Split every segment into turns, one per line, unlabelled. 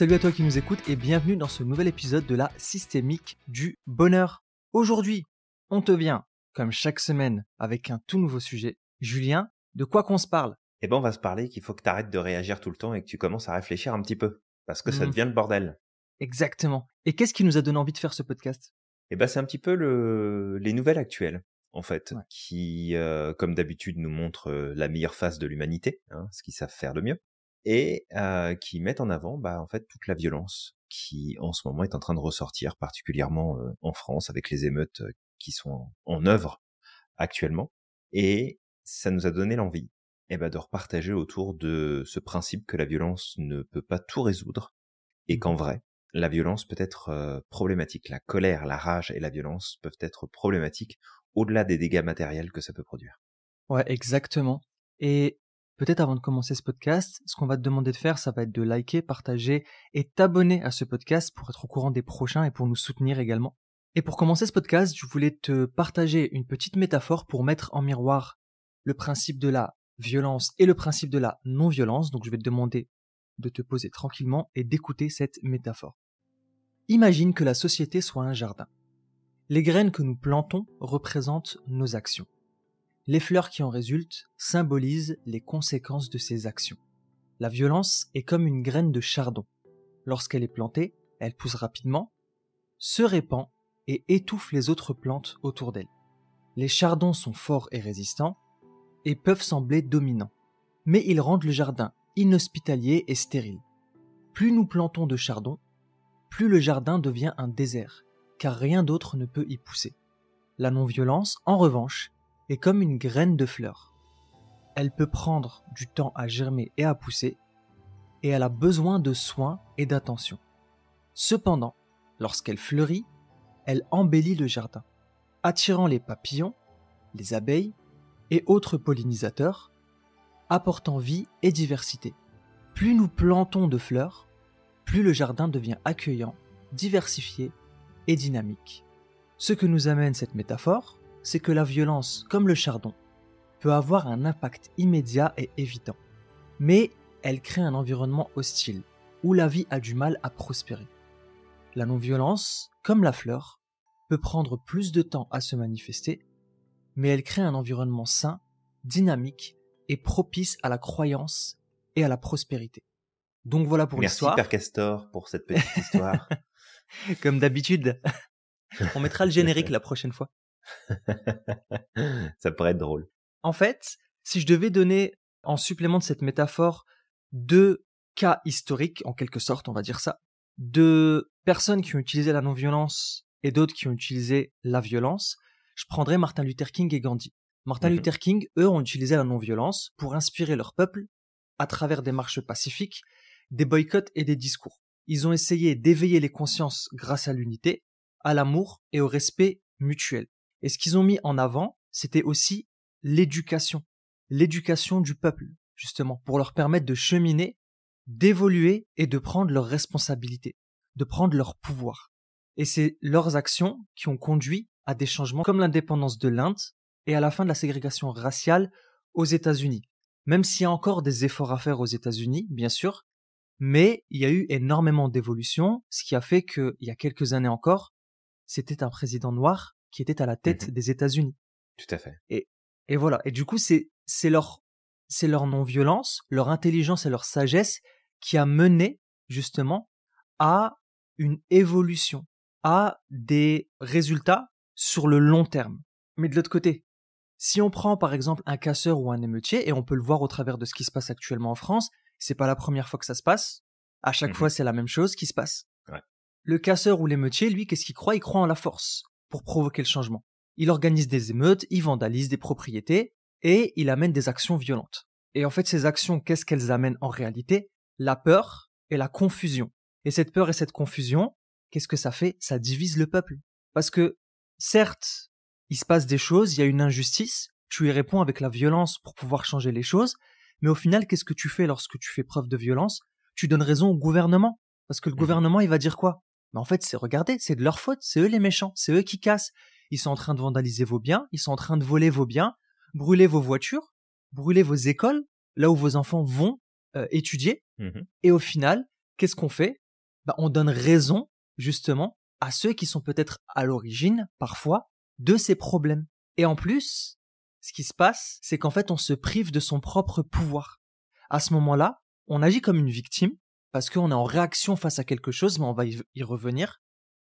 Salut à toi qui nous écoutes et bienvenue dans ce nouvel épisode de la systémique du bonheur. Aujourd'hui, on te vient, comme chaque semaine, avec un tout nouveau sujet. Julien, de quoi qu'on se parle?
Eh ben, on va se parler qu'il faut que tu arrêtes de réagir tout le temps et que tu commences à réfléchir un petit peu. Parce que ça
Mhm.
devient le bordel.
Exactement. Et qu'est-ce qui nous a donné envie de faire ce podcast?
Eh ben, c'est un petit peu le... les nouvelles actuelles, en fait,
Ouais.
qui, euh, comme d'habitude, nous montrent euh, la meilleure face de l'humanité, hein, ce qu'ils savent faire de mieux, et euh, qui mettent en avant, bah, en fait, toute la violence qui, en ce moment, est en train de ressortir, particulièrement euh, en France, avec les émeutes qui sont en, en œuvre actuellement. Et ça nous a donné l'envie eh ben, de repartager autour de ce principe que la violence ne peut pas tout résoudre, et qu'en vrai, la violence peut être euh, problématique. La colère, la rage et la violence peuvent être problématiques au-delà des dégâts matériels que ça peut produire.
Ouais, exactement. Et peut-être avant de commencer ce podcast, ce qu'on va te demander de faire, ça va être de liker, partager et t'abonner à ce podcast pour être au courant des prochains et pour nous soutenir également. Et pour commencer ce podcast, je voulais te partager une petite métaphore pour mettre en miroir le principe de la violence et le principe de la non-violence. Donc je vais te demander de te poser tranquillement et d'écouter cette métaphore. Imagine que la société soit un jardin. Les graines que nous plantons représentent nos actions. Les fleurs qui en résultent symbolisent les conséquences de ces actions. La violence est comme une graine de chardon. Lorsqu'elle est plantée, elle pousse rapidement, se répand et étouffe les autres plantes autour d'elle. Les chardons sont forts et résistants et peuvent sembler dominants, mais ils rendent le jardin inhospitalier et stérile. Plus nous plantons de chardons, plus le jardin devient un désert, car rien d'autre ne peut y pousser. La non-violence, en revanche, est comme une graine de fleur. Elle peut prendre du temps à germer et à pousser, et elle a besoin de soins et d'attention. Cependant, lorsqu'elle fleurit, elle embellit le jardin, attirant les papillons, les abeilles et autres pollinisateurs, apportant vie et diversité. Plus nous plantons de fleurs, plus le jardin devient accueillant, diversifié et dynamique. Ce que nous amène cette métaphore, c'est que la violence, comme le chardon, peut avoir un impact immédiat et évident. Mais elle crée un environnement hostile, où la vie a du mal à prospérer. La non-violence, comme la fleur, peut prendre plus de temps à se manifester, mais elle crée un environnement sain, dynamique et propice à la croyance et à la prospérité. Donc voilà pour
Merci
l'histoire.
Père Castor pour cette petite histoire.
Comme d'habitude. On mettra le générique la prochaine fois.
ça pourrait être drôle.
En fait, si je devais donner en supplément de cette métaphore deux cas historiques, en quelque sorte, on va dire ça, de personnes qui ont utilisé la non-violence et d'autres qui ont utilisé la violence, je prendrais Martin Luther King et Gandhi. Martin. Luther King, eux, ont utilisé la non-violence pour inspirer leur peuple à travers des marches pacifiques, des boycotts et des discours. Ils ont essayé d'éveiller les consciences grâce à l'unité, à l'amour et au respect mutuel. Et ce qu'ils ont mis en avant, c'était aussi l'éducation, l'éducation du peuple, justement, pour leur permettre de cheminer, d'évoluer et de prendre leurs responsabilités, de prendre leur pouvoir. Et c'est leurs actions qui ont conduit à des changements comme l'indépendance de l'Inde et à la fin de la ségrégation raciale aux États-Unis. Même s'il y a encore des efforts à faire aux États-Unis, bien sûr, mais il y a eu énormément d'évolutions, ce qui a fait qu'il y a quelques années encore, c'était un président noir qui était à la tête
Mhm.
des États-Unis.
Tout à fait.
Et voilà. Et du coup, c'est c'est leur c'est leur non-violence, leur intelligence et leur sagesse qui a mené justement à une évolution, à des résultats sur le long terme. Mais de l'autre côté, si on prend par exemple un casseur ou un émeutier, et on peut le voir au travers de ce qui se passe actuellement en France, c'est pas la première fois que ça se passe. À chaque
Mhm.
fois, c'est la même chose qui se passe.
Ouais.
Le casseur ou l'émeutier, lui, qu'est-ce qu'il croit? Il croit en la force pour provoquer le changement. Il organise des émeutes, il vandalise des propriétés et il amène des actions violentes. Et en fait, ces actions, qu'est-ce qu'elles amènent en réalité? La peur et la confusion. Et cette peur et cette confusion, qu'est-ce que ça fait? Ça divise le peuple. Parce que, certes, il se passe des choses, il y a une injustice, tu y réponds avec la violence pour pouvoir changer les choses, mais au final, qu'est-ce que tu fais lorsque tu fais preuve de violence? Tu donnes raison au gouvernement. Parce que le
Mhm.
gouvernement, il va dire quoi? Mais en fait, c'est regardez, c'est de leur faute, c'est eux les méchants, c'est eux qui cassent. Ils sont en train de vandaliser vos biens, ils sont en train de voler vos biens, brûler vos voitures, brûler vos écoles, là où vos enfants vont euh, étudier.
Mhm.
Et au final, qu'est-ce qu'on fait? Bah, on donne raison, justement, à ceux qui sont peut-être à l'origine, parfois, de ces problèmes. Et en plus, ce qui se passe, c'est qu'en fait, on se prive de son propre pouvoir. À ce moment-là, on agit comme une victime, parce qu'on est en réaction face à quelque chose, mais on va y revenir.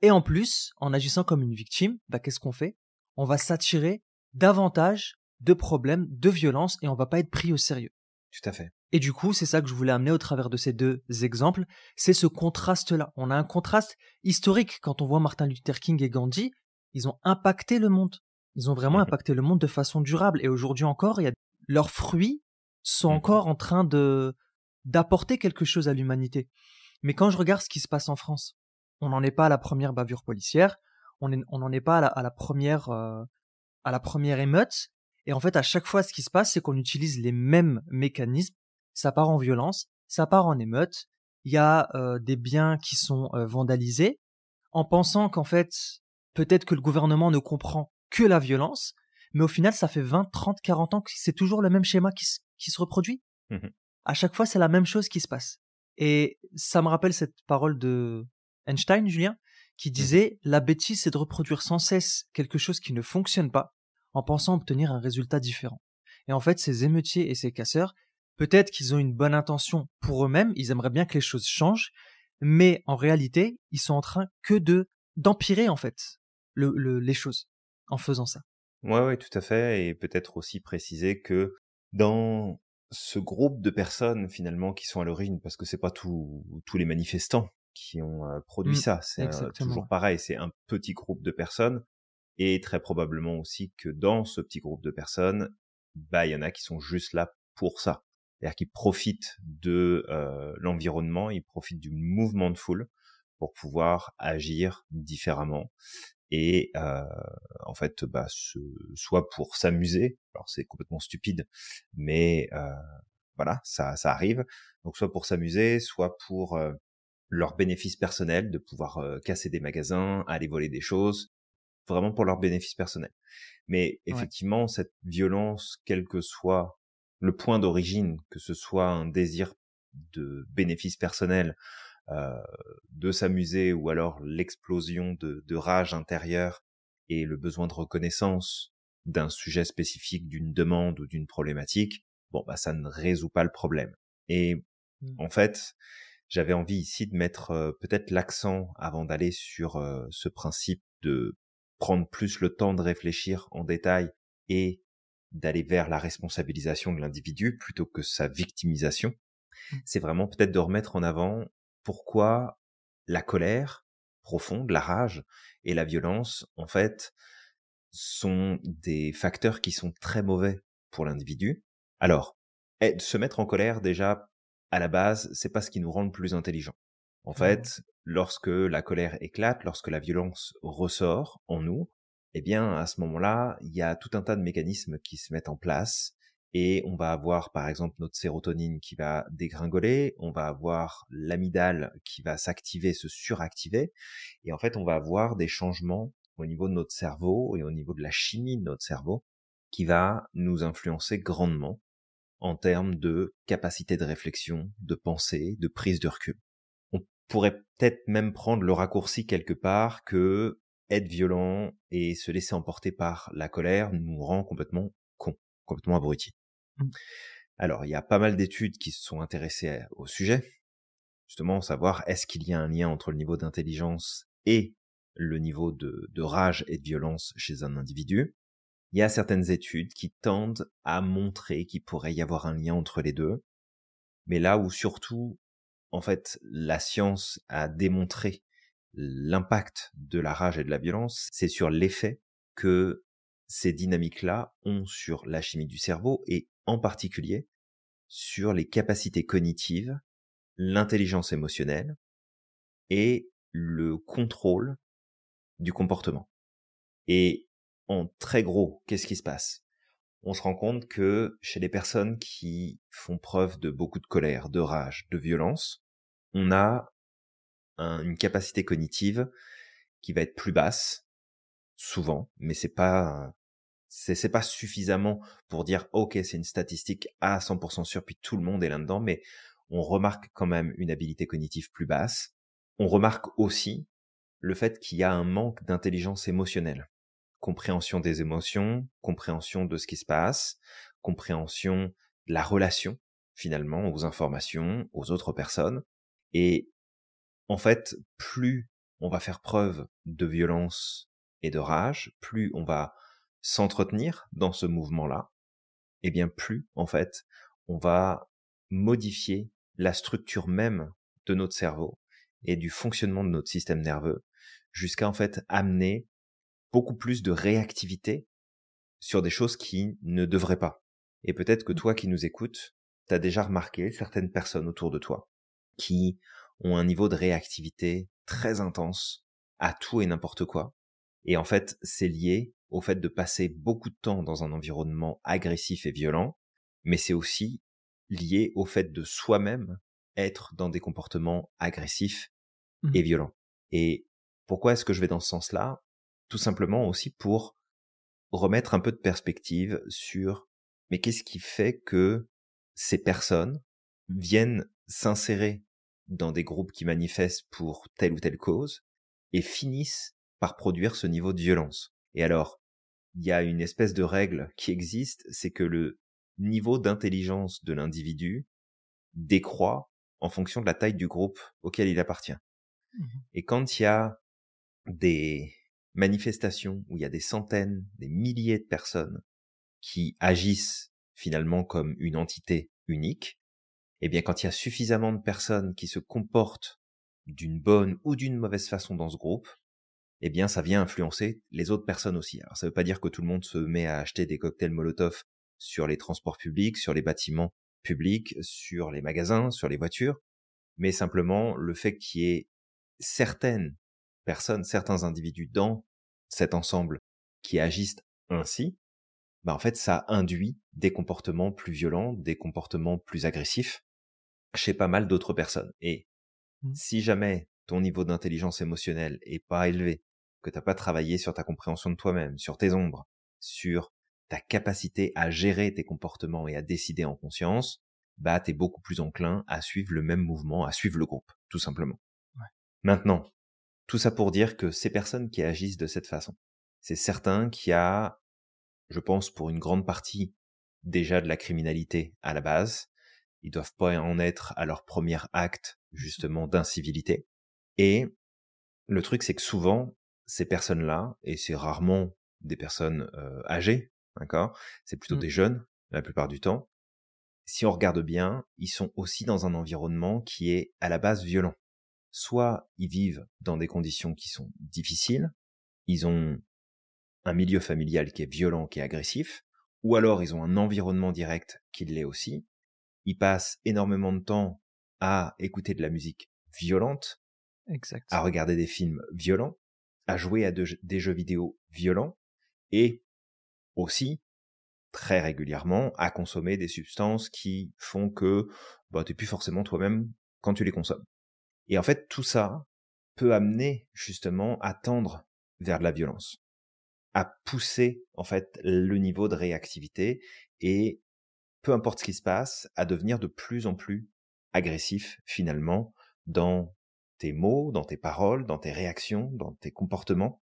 Et en plus, en agissant comme une victime, bah, qu'est-ce qu'on fait? On va s'attirer davantage de problèmes, de violences, et on va pas être pris au sérieux.
Tout à fait.
Et du coup, c'est ça que je voulais amener au travers de ces deux exemples, c'est ce contraste-là. On a un contraste historique quand on voit Martin Luther King et Gandhi, ils ont impacté le monde. Ils ont vraiment mmh impacté le monde de façon durable. Et aujourd'hui encore, il y a... leurs fruits sont mmh encore en train de d'apporter quelque chose à l'humanité. Mais quand je regarde ce qui se passe en France, on n'en est pas à la première bavure policière, on n'en est pas à la, première euh, à la première émeute. Et en fait, à chaque fois, ce qui se passe, c'est qu'on utilise les mêmes mécanismes. Ça part en violence, ça part en émeute. Il y a euh, des biens qui sont euh, vandalisés, en pensant qu'en fait, peut-être que le gouvernement ne comprend que la violence, mais au final, ça fait 20, 30, 40 ans que c'est toujours le même schéma qui, se reproduit. Mmh à chaque fois, c'est la même chose qui se passe. Et ça me rappelle cette parole de Einstein, Julien, qui mmh disait La bêtise, c'est de reproduire sans cesse quelque chose qui ne fonctionne pas en pensant obtenir un résultat différent. Et en fait, ces émeutiers et ces casseurs, peut-être qu'ils ont une bonne intention pour eux-mêmes, ils aimeraient bien que les choses changent, mais en réalité, ils sont en train que de d'empirer en fait les choses en faisant ça.
Ouais, ouais, tout à fait. Et peut-être aussi préciser que dans ce groupe de personnes finalement qui sont à l'origine, parce que c'est pas tous les manifestants qui ont euh, produit mmh, ça, c'est toujours pareil, c'est un petit groupe de personnes. Et très probablement aussi que dans ce petit groupe de personnes, bah il y en a qui sont juste là pour ça, c'est-à-dire qu'ils profitent de euh, l'environnement, ils profitent du mouvement de foule pour pouvoir agir différemment et euh, en fait bah ce, soit pour s'amuser alors c'est complètement stupide mais euh, voilà ça ça arrive donc soit pour s'amuser soit pour euh, leur bénéfice personnel de pouvoir euh, casser des magasins aller voler des choses vraiment pour leur bénéfice personnel mais effectivement cette violence quel que soit le point d'origine que ce soit un désir de bénéfice personnel de s'amuser ou alors l'explosion de, de rage intérieure et le besoin de reconnaissance d'un sujet spécifique, d'une demande ou d'une problématique, bon bah ça ne résout pas le problème. Et mmh. en fait, j'avais envie ici de mettre euh, peut-être l'accent avant d'aller sur euh, ce principe de prendre plus le temps de réfléchir en détail et d'aller vers la responsabilisation de l'individu plutôt que sa victimisation. Mmh. C'est vraiment peut-être de remettre en avant pourquoi la colère profonde, la rage et la violence, en fait, sont des facteurs qui sont très mauvais pour l'individu. Alors, se mettre en colère, déjà, à la base, c'est pas ce qui nous rend le plus intelligent. En fait, lorsque la colère éclate, lorsque la violence ressort en nous, eh bien, à ce moment-là, il y a tout un tas de mécanismes qui se mettent en place et on va avoir par exemple notre sérotonine qui va dégringoler, on va avoir l'amygdale qui va s'activer, se suractiver, et en fait on va avoir des changements au niveau de notre cerveau et au niveau de la chimie de notre cerveau qui va nous influencer grandement en termes de capacité de réflexion, de pensée, de prise de recul. On pourrait peut-être même prendre le raccourci quelque part que être violent et se laisser emporter par la colère nous rend complètement con, complètement abrutis. Mmh. Alors, il y a pas mal d'études qui se sont intéressées au sujet, justement, savoir est-ce qu'il y a un lien entre le niveau d'intelligence et le niveau de, rage et de violence chez un individu. Il y a certaines études qui tendent à montrer qu'il pourrait y avoir un lien entre les deux, mais là où surtout, en fait, la science a démontré l'impact de la rage et de la violence, c'est sur l'effet que ces dynamiques-là ont sur la chimie du cerveau et en particulier sur les capacités cognitives, l'intelligence émotionnelle et le contrôle du comportement. Et en très gros, qu'est-ce qui se passe? On se rend compte que chez les personnes qui font preuve de beaucoup de colère, de rage, de violence, on a une capacité cognitive qui va être plus basse, souvent, mais c'est pas c'est pas suffisamment pour dire ok c'est une statistique à 100% sûr puis tout le monde est là-dedans mais on remarque quand même une habilité cognitive plus basse on remarque aussi le fait qu'il y a un manque d'intelligence émotionnelle, compréhension des émotions, compréhension de ce qui se passe, compréhension de la relation finalement aux informations, aux autres personnes. Et en fait, plus on va faire preuve de violence et de rage, plus on va s'entretenir dans ce mouvement-là, et bien plus, en fait, on va modifier la structure même de notre cerveau et du fonctionnement de notre système nerveux jusqu'à en fait amener beaucoup plus de réactivité sur des choses qui ne devraient pas. Et peut-être que mmh. toi qui nous écoutes, tu as déjà remarqué certaines personnes autour de toi qui ont un niveau de réactivité très intense à tout et n'importe quoi. Et en fait, c'est lié au fait de passer beaucoup de temps dans un environnement agressif et violent, mais c'est aussi lié au fait de soi-même être dans des comportements agressifs mmh. et violents. Et pourquoi est-ce que je vais dans ce sens-là? Tout simplement aussi pour remettre un peu de perspective sur mais qu'est-ce qui fait que ces personnes viennent s'insérer dans des groupes qui manifestent pour telle ou telle cause et finissent par produire ce niveau de violence? Et alors, il y a une espèce de règle qui existe, c'est que le niveau d'intelligence de l'individu décroît en fonction de la taille du groupe auquel il appartient. Mmh et quand il y a des manifestations où il y a des centaines, des milliers de personnes qui agissent finalement comme une entité unique, eh bien quand il y a suffisamment de personnes qui se comportent d'une bonne ou d'une mauvaise façon dans ce groupe, eh bien ça vient influencer les autres personnes aussi. Alors ça ne veut pas dire que tout le monde se met à acheter des cocktails Molotov sur les transports publics, sur les bâtiments publics, sur les magasins, sur les voitures, mais simplement le fait qu'il y ait certaines personnes, certains individus dans cet ensemble qui agissent ainsi, bah en fait ça induit des comportements plus violents, des comportements plus agressifs chez pas mal d'autres personnes. Et mmh. si jamais ton niveau d'intelligence émotionnelle est pas élevé, que t'as pas travaillé sur ta compréhension de toi-même, sur tes ombres, sur ta capacité à gérer tes comportements et à décider en conscience, bah t'es beaucoup plus enclin à suivre le même mouvement, à suivre le groupe, tout simplement. Maintenant, tout ça pour dire que ces personnes qui agissent de cette façon, c'est certain qu'il y a, je pense, pour une grande partie déjà de la criminalité à la base. Ils doivent pas en être à leur premier acte, justement, d'incivilité. Et le truc, c'est que souvent, ces personnes-là, et c'est rarement des personnes euh, âgées, d'accord? C'est plutôt mmh. des jeunes, la plupart du temps. Si on regarde bien, ils sont aussi dans un environnement qui est à la base violent. Soit ils vivent dans des conditions qui sont difficiles, ils ont un milieu familial qui est violent, qui est agressif, ou alors ils ont un environnement direct qui l'est aussi. Ils passent énormément de temps à écouter de la musique violente, exact. à regarder des films violents, à jouer à des jeux vidéo violents, et aussi très régulièrement à consommer des substances qui font que bah, tu n'es plus forcément toi-même quand tu les consommes. Et en fait, tout ça peut amener justement à tendre vers de la violence, à pousser en fait le niveau de réactivité et peu importe ce qui se passe, à devenir de plus en plus agressif finalement dans tes mots, dans tes paroles, dans tes réactions, dans tes comportements,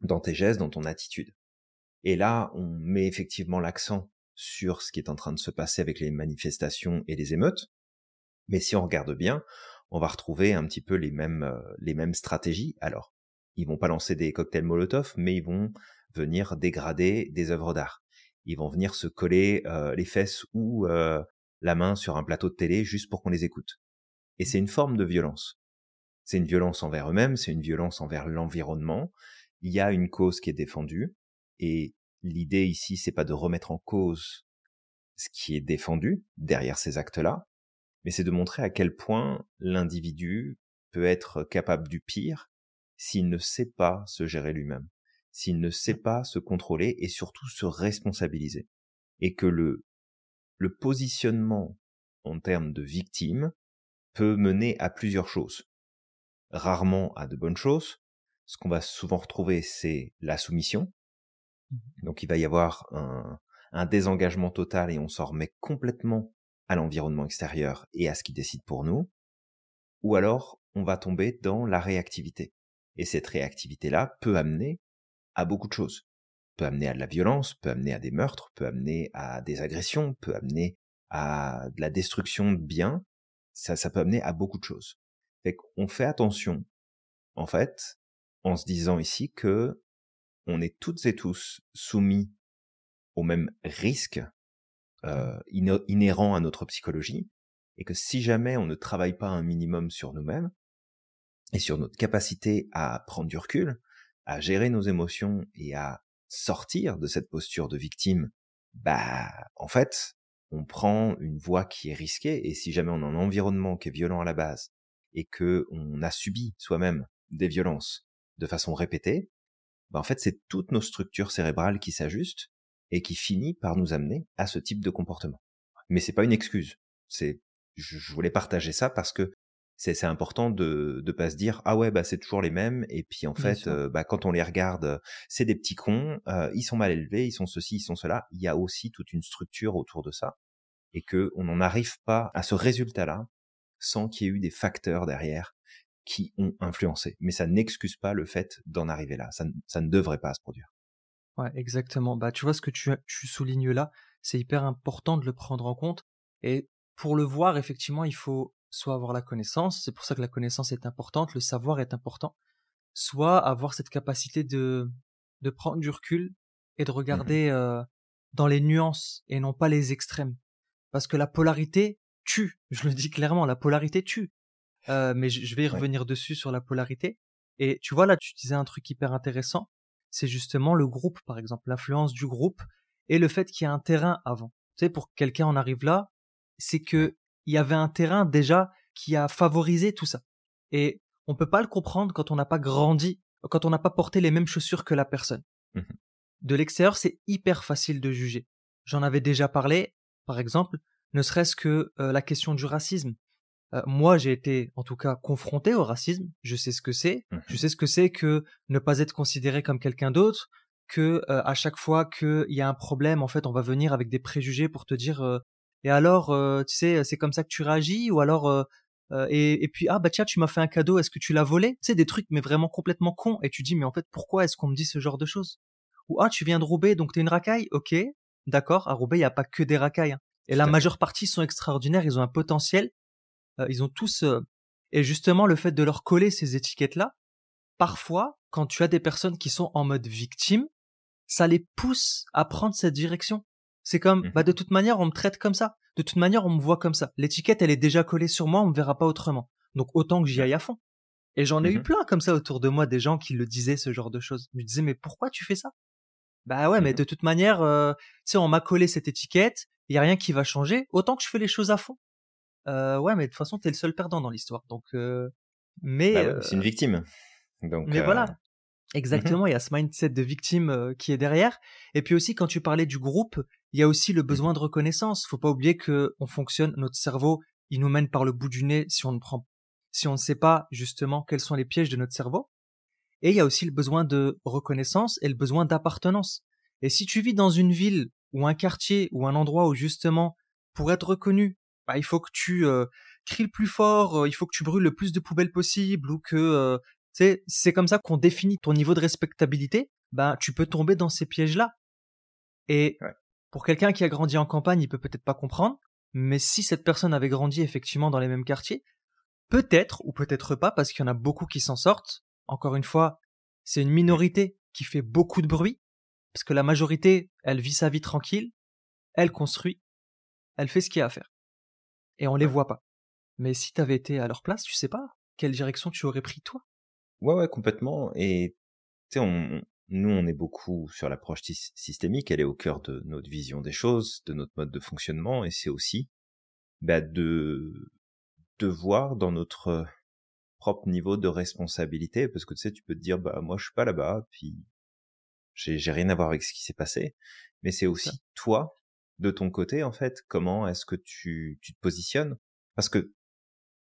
dans tes gestes, dans ton attitude. Et là, on met effectivement l'accent sur ce qui est en train de se passer avec les manifestations et les émeutes. Mais si on regarde bien, on va retrouver un petit peu les mêmes, euh, les mêmes stratégies. Alors, ils vont pas lancer des cocktails Molotov, mais ils vont venir dégrader des œuvres d'art. Ils vont venir se coller euh, les fesses ou euh, la main sur un plateau de télé juste pour qu'on les écoute. Et c'est une forme de violence. C'est une violence envers eux-mêmes, c'est une violence envers l'environnement. Il y a une cause qui est défendue, et l'idée ici, c'est pas de remettre en cause ce qui est défendu derrière ces actes-là, mais c'est de montrer à quel point l'individu peut être capable du pire s'il ne sait pas se gérer lui-même, s'il ne sait pas se contrôler et surtout se responsabiliser. Et que le, le positionnement en termes de victime peut mener à plusieurs choses rarement à de bonnes choses. Ce qu'on va souvent retrouver, c'est la soumission. Mmh Donc il va y avoir un, un désengagement total et on s'en remet complètement à l'environnement extérieur et à ce qui décide pour nous. Ou alors, on va tomber dans la réactivité. Et cette réactivité-là peut amener à beaucoup de choses. Peut amener à de la violence, peut amener à des meurtres, peut amener à des agressions, peut amener à de la destruction de biens. Ça, ça peut amener à beaucoup de choses. Fait qu'on fait attention, en fait, en se disant ici que on est toutes et tous soumis au même risque euh, inhérent à notre psychologie, et que si jamais on ne travaille pas un minimum sur nous-mêmes et sur notre capacité à prendre du recul, à gérer nos émotions et à sortir de cette posture de victime, bah en fait, on prend une voie qui est risquée et si jamais on a un environnement qui est violent à la base et que on a subi soi-même des violences de façon répétée, bah en fait c'est toutes nos structures cérébrales qui s'ajustent et qui finit par nous amener à ce type de comportement. Mais c'est pas une excuse. C'est je, voulais partager ça parce que c'est important de ne pas se dire ah ouais bah c'est toujours les mêmes et puis en fait euh, bah quand on les regarde c'est des petits cons euh, ils sont mal élevés ils sont ceci ils sont cela il y a aussi toute une structure autour de ça et que on n'en arrive pas à ce résultat là sans qu'il y ait eu des facteurs derrière qui ont influencé. Mais ça n'excuse pas le fait d'en arriver là. Ça, ça ne devrait pas se produire.
Ouais exactement. Bah tu vois ce que tu, tu soulignes là. C'est hyper important de le prendre en compte. Et pour le voir, effectivement, il faut soit avoir la connaissance, c'est pour ça que la connaissance est importante, le savoir est important, soit avoir cette capacité de, de prendre du recul et de mmh regarder euh, dans les nuances et non pas les extrêmes. Parce que la polarité tue, je le dis clairement, la polarité tue. Euh, mais je, vais y revenir dessus sur la polarité. Et tu vois, là, tu disais un truc hyper intéressant, c'est justement le groupe, par exemple, l'influence du groupe et le fait qu'il y a un terrain avant. Tu sais, pour que quelqu'un en arrive là, c'est que il y avait un terrain déjà qui a favorisé tout ça. Et on peut pas le comprendre quand on n'a pas grandi, quand on n'a pas porté les mêmes chaussures que la personne. Mmh de l'extérieur, c'est hyper facile de juger. J'en avais déjà parlé, par exemple, ne serait-ce que euh, la question du racisme. Euh, moi, j'ai été, en tout cas, confronté au racisme. Je sais ce que c'est. Mmh Je sais ce que c'est que ne pas être considéré comme quelqu'un d'autre. Que euh, à chaque fois qu'il y a un problème, en fait, on va venir avec des préjugés pour te dire et alors, tu sais, c'est comme ça que tu réagis ou alors et, puis ah bah tiens, tu m'as fait un cadeau, est-ce que tu l'as volé? Tu sais des trucs mais vraiment complètement cons et tu dis mais en fait pourquoi est-ce qu'on me dit ce genre de choses? Ou ah tu viens de Roubaix donc t'es une racaille, ok, d'accord. À Roubaix il y a pas que des racailles hein. Et la majeure partie sont extraordinaires, ils ont un potentiel, ils ont tous et justement le fait de leur coller ces étiquettes là, parfois quand tu as des personnes qui sont en mode victime, ça les pousse à prendre cette direction. C'est comme, bah, mmh de toute manière, on me traite comme ça. De toute manière, on me voit comme ça. L'étiquette, elle est déjà collée sur moi, on me verra pas autrement. Donc, autant que j'y aille à fond. Et j'en ai eu mmh plein comme ça autour de moi, des gens qui le disaient, ce genre de choses. Je me disais, mais pourquoi tu fais ça? Bah ouais, mais mmh de toute manière, euh, tu sais, on m'a collé cette étiquette, il y a rien qui va changer, autant que je fais les choses à fond. Euh, ouais, mais de toute façon, t'es le seul perdant dans l'histoire. Donc, euh, mais
bah c'est une victime. Donc,
mais voilà. Exactement, il y a ce mindset de victime qui est derrière. Et puis aussi, quand tu parlais du groupe, il y a aussi le mmh besoin de reconnaissance. Faut pas oublier que on fonctionne, notre cerveau, il nous mène par le bout du nez si on ne prend, si on ne sait pas justement quels sont les pièges de notre cerveau. Et il y a aussi le besoin de reconnaissance et le besoin d'appartenance. Et si tu vis dans une ville ou un quartier ou un endroit où justement, pour être reconnu, bah, il faut que tu euh, cries le plus fort, euh, il faut que tu brûles le plus de poubelles possible ou que euh, c'est comme ça qu'on définit ton niveau de respectabilité, ben tu peux tomber dans ces pièges-là. Et pour quelqu'un qui a grandi en campagne, il peut peut-être pas comprendre, mais si cette personne avait grandi effectivement dans les mêmes quartiers, peut-être ou peut-être pas, parce qu'il y en a beaucoup qui s'en sortent. Encore une fois, c'est une minorité qui fait beaucoup de bruit, parce que la majorité, elle vit sa vie tranquille, elle construit, elle fait ce qu'il y a à faire. Et on les voit pas. Mais si t'avais été à leur place, tu sais pas quelle direction tu aurais pris toi.
Ouais, ouais, complètement. Et tu sais, on, nous, on est beaucoup sur l'approche systémique, elle est au cœur de notre vision des choses, de notre mode de fonctionnement, et c'est aussi bah, de, de voir dans notre propre niveau de responsabilité, parce que tu sais, tu peux te dire, bah moi je suis pas là-bas, puis j'ai, j'ai rien à voir avec ce qui s'est passé, mais c'est aussi toi, de ton côté, en fait, comment est-ce que tu, tu te positionnes, parce que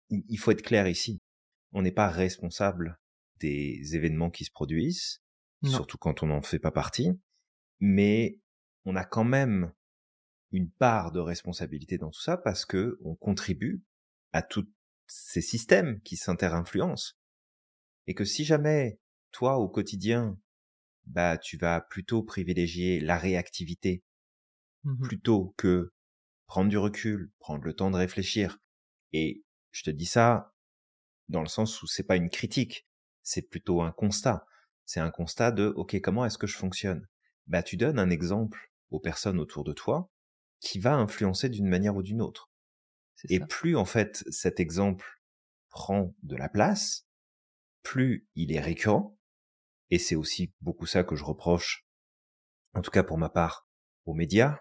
il faut être clair ici, on n'est pas responsable des événements qui se produisent, surtout quand on n'en fait pas partie, mais on a quand même une part de responsabilité dans tout ça parce que on contribue à toute ces systèmes qui s'inter-influencent. Et que si jamais, toi, au quotidien, bah, tu vas plutôt privilégier la réactivité
Mmh
plutôt que prendre du recul, prendre le temps de réfléchir. Et je te dis ça dans le sens où c'est pas une critique, c'est plutôt un constat. C'est un constat de, OK, comment est-ce que je fonctionne? Bah, tu donnes un exemple aux personnes autour de toi qui va influencer d'une manière ou d'une autre. Et
ça.
plus, en fait, cet exemple prend de la place, plus il est récurrent, et c'est aussi beaucoup ça que je reproche, en tout cas pour ma part, aux médias,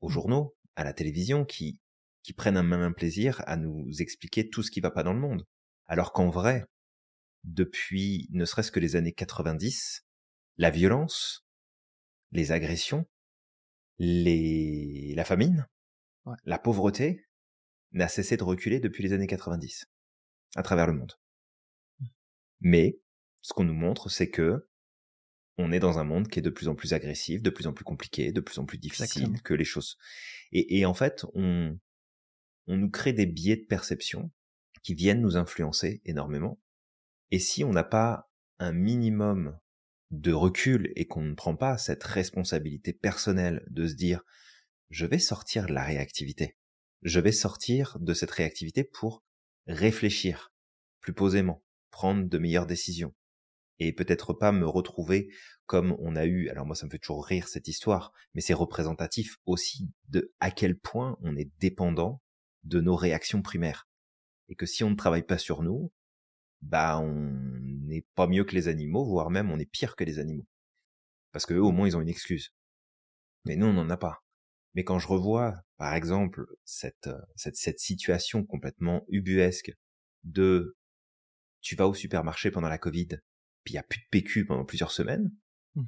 aux mmh. journaux, à la télévision, qui, qui prennent un malin plaisir à nous expliquer tout ce qui va pas dans le monde. Alors qu'en vrai, depuis ne serait-ce que les années 90, la violence, les agressions, les... la famine, la pauvreté n'a cessé de reculer depuis les années 90 à travers le monde. Mais ce qu'on nous montre, c'est que on est dans un monde qui est de plus en plus agressif, de plus en plus compliqué, de plus en plus difficile que les choses. Et, et en fait, on, on nous crée des biais de perception qui viennent nous influencer énormément. Et si on n'a pas un minimum de recul et qu'on ne prend pas cette responsabilité personnelle de se dire je vais sortir de la réactivité, je vais sortir de cette réactivité pour réfléchir plus posément, prendre de meilleures décisions, et peut-être pas me retrouver comme on a eu, alors moi ça me fait toujours rire cette histoire, mais c'est représentatif aussi de à quel point on est dépendant de nos réactions primaires. Et que si on ne travaille pas sur nous, bah on n'est pas mieux que les animaux, voire même on est pire que les animaux. Parce que eux au moins ils ont une excuse. Mais nous on n'en a pas. Mais quand je revois, par exemple, cette, cette, cette situation complètement ubuesque de tu vas au supermarché pendant la Covid, puis il n'y a plus de PQ pendant plusieurs semaines, mmh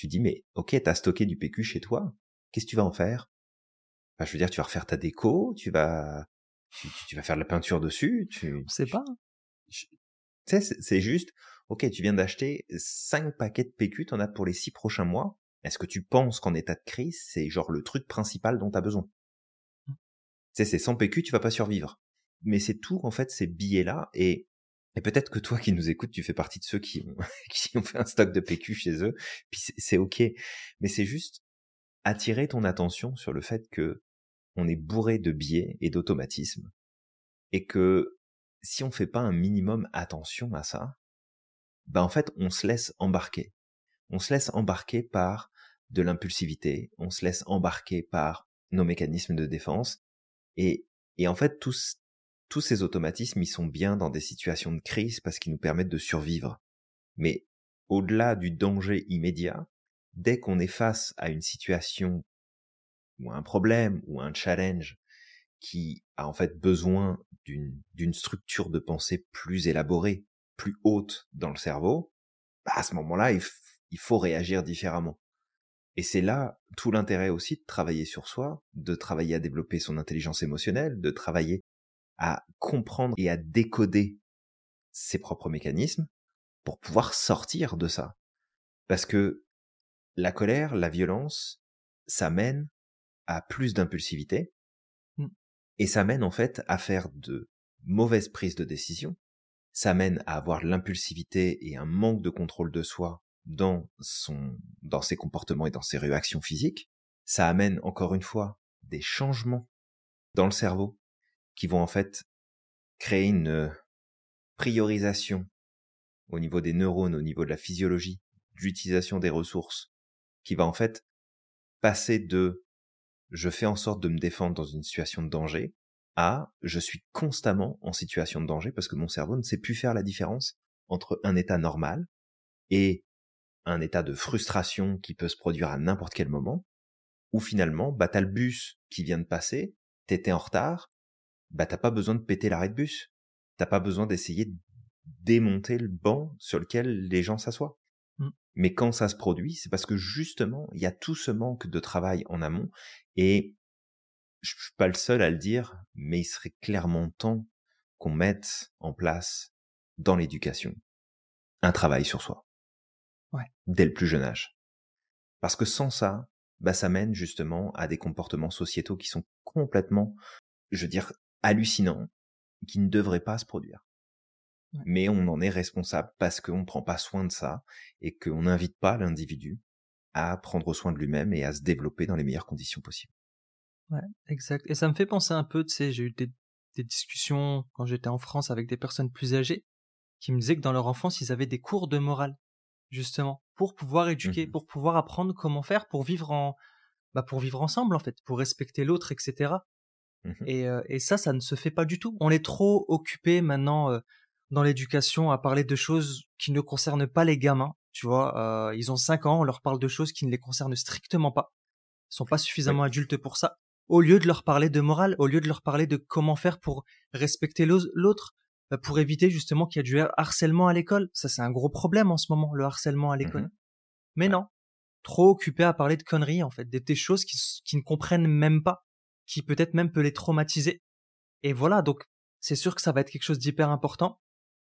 tu dis, mais ok, t'as stocké du PQ chez toi, qu'est-ce que tu vas en faire? Bah, Je veux dire, tu vas refaire ta déco, tu vas, tu, vas faire de la peinture dessus, tu...
On sait pas.
Tu sais, c'est juste, ok, tu viens d'acheter 5 paquets de PQ, t'en as pour les 6 prochains mois, est-ce que tu penses qu'en état de crise, c'est genre le truc principal dont tu as besoin? Mmh. Tu sais, c'est sans PQ, tu vas pas survivre. Mais c'est tout, en fait, ces billets-là, et et peut-être que toi qui nous écoutes, tu fais partie de ceux qui ont, qui ont fait un stock de PQ chez eux, puis c'est ok. Mais c'est juste attirer ton attention sur le fait que on est bourré de biais et d'automatismes, et que si on fait pas un minimum attention à ça, ben en fait on se laisse embarquer. On se laisse embarquer par de l'impulsivité, on se laisse embarquer par nos mécanismes de défense, et, et en fait tous tous ces automatismes, ils sont bien dans des situations de crise parce qu'ils nous permettent de survivre. Mais au-delà du danger immédiat, dès qu'on est face à une situation ou un problème ou un challenge qui a en fait besoin d'une structure de pensée plus élaborée, plus haute dans le cerveau, bah à ce moment-là, il, il faut réagir différemment. Et c'est là tout l'intérêt aussi de travailler sur soi, de travailler à développer son intelligence émotionnelle, de travailler à comprendre et à décoder ses propres mécanismes pour pouvoir sortir de ça. Parce que la colère, la violence, ça mène à plus d'impulsivité mmh. et ça mène en fait à faire de mauvaises prises de décision. Ça mène à avoir l'impulsivité et un manque de contrôle de soi dans son, dans ses comportements et dans ses réactions physiques. Ça amène encore une fois des changements dans le cerveau qui vont en fait créer une euh, priorisation au niveau des neurones, au niveau de la physiologie, de l'utilisation des ressources, qui va en fait passer de je fais en sorte de me défendre dans une situation de danger à je suis constamment en situation de danger parce que mon cerveau ne sait plus faire la différence entre un état normal et un état de frustration qui peut se produire à n'importe quel moment, où finalement, bah, t'as le bus qui vient de passer, t'étais en retard, bah t'as pas besoin de péter l'arrêt de bus. T'as pas besoin d'essayer de démonter le banc sur lequel les gens s'assoient. Mmh. Mais quand ça se produit, c'est parce que justement, il y a tout ce manque de travail en amont et je suis pas le seul à le dire, mais il serait clairement temps qu'on mette en place dans l'éducation un travail sur soi.
Ouais.
Dès le plus jeune âge. Parce que sans ça, bah ça mène justement à des comportements sociétaux qui sont complètement, je veux dire, hallucinant qui ne devrait pas se produire. Mais on en est responsable parce qu'on ne prend pas soin de ça et qu'on n'invite pas l'individu à prendre soin de lui-même et à se développer dans les meilleures conditions possibles.
Ouais, exact. Et ça me fait penser un peu, tu sais, j'ai eu des, des discussions quand j'étais en France avec des personnes plus âgées qui me disaient que dans leur enfance, ils avaient des cours de morale, justement, pour pouvoir éduquer,
Mmh
pour pouvoir apprendre comment faire pour vivre en, bah, pour vivre ensemble, en fait, pour respecter l'autre, etc.
Mmh
Et, euh, et ça, ça ne se fait pas du tout. On est trop occupé maintenant euh, dans l'éducation à parler de choses qui ne concernent pas les gamins. Tu vois, euh, ils ont 5 ans, on leur parle de choses qui ne les concernent strictement pas. Ils sont pas suffisamment adultes pour ça. Au lieu de leur parler de morale, au lieu de leur parler de comment faire pour respecter l'autre, pour éviter justement qu'il y ait du harcèlement à l'école. Ça, c'est un gros problème en ce moment, le harcèlement à l'école.
Mmh
Mais non, trop occupé à parler de conneries, en fait, des, des choses qui, qui ne comprennent même pas, qui peut-être même peut les traumatiser. Et voilà, donc c'est sûr que ça va être quelque chose d'hyper important.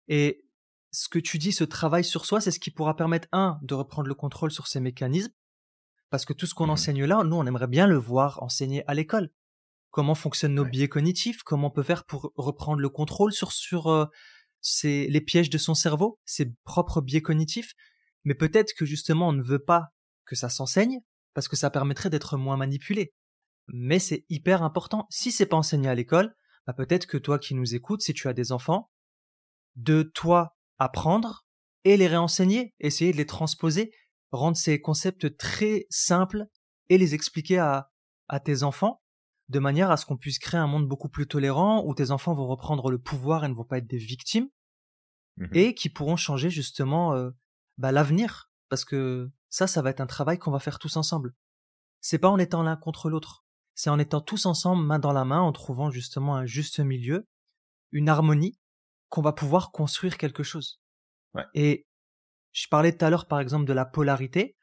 Et ce que tu dis, ce travail sur soi, c'est ce qui pourra permettre, un, de reprendre le contrôle sur ces mécanismes, parce que tout ce qu'on
Mmh
enseigne là, nous, on aimerait bien le voir enseigné à l'école. Comment fonctionnent nos
Ouais.
biais cognitifs Comment on peut faire pour reprendre le contrôle sur, sur euh, les pièges de son cerveau, ses propres biais cognitifs Mais peut-être que justement, on ne veut pas que ça s'enseigne, parce que ça permettrait d'être moins manipulé. Mais c'est hyper important. Si c'est pas enseigné à l'école, bah peut-être que toi qui nous écoutes, si tu as des enfants, de toi apprendre et les réenseigner, essayer de les transposer, rendre ces concepts très simples et les expliquer à, à tes enfants de manière à ce qu'on puisse créer un monde beaucoup plus tolérant où tes enfants vont reprendre le pouvoir et ne vont pas être des victimes
Mmh
et qui pourront changer justement euh, bah, l'avenir. Parce que ça ça va être un travail qu'on va faire tous ensemble. C'est pas en étant l'un contre l'autre. C'est en étant tous ensemble main dans la main en trouvant justement un juste milieu une harmonie qu'on va pouvoir construire quelque chose.
Ouais.
et je parlais tout à l'heure par exemple de la polarité.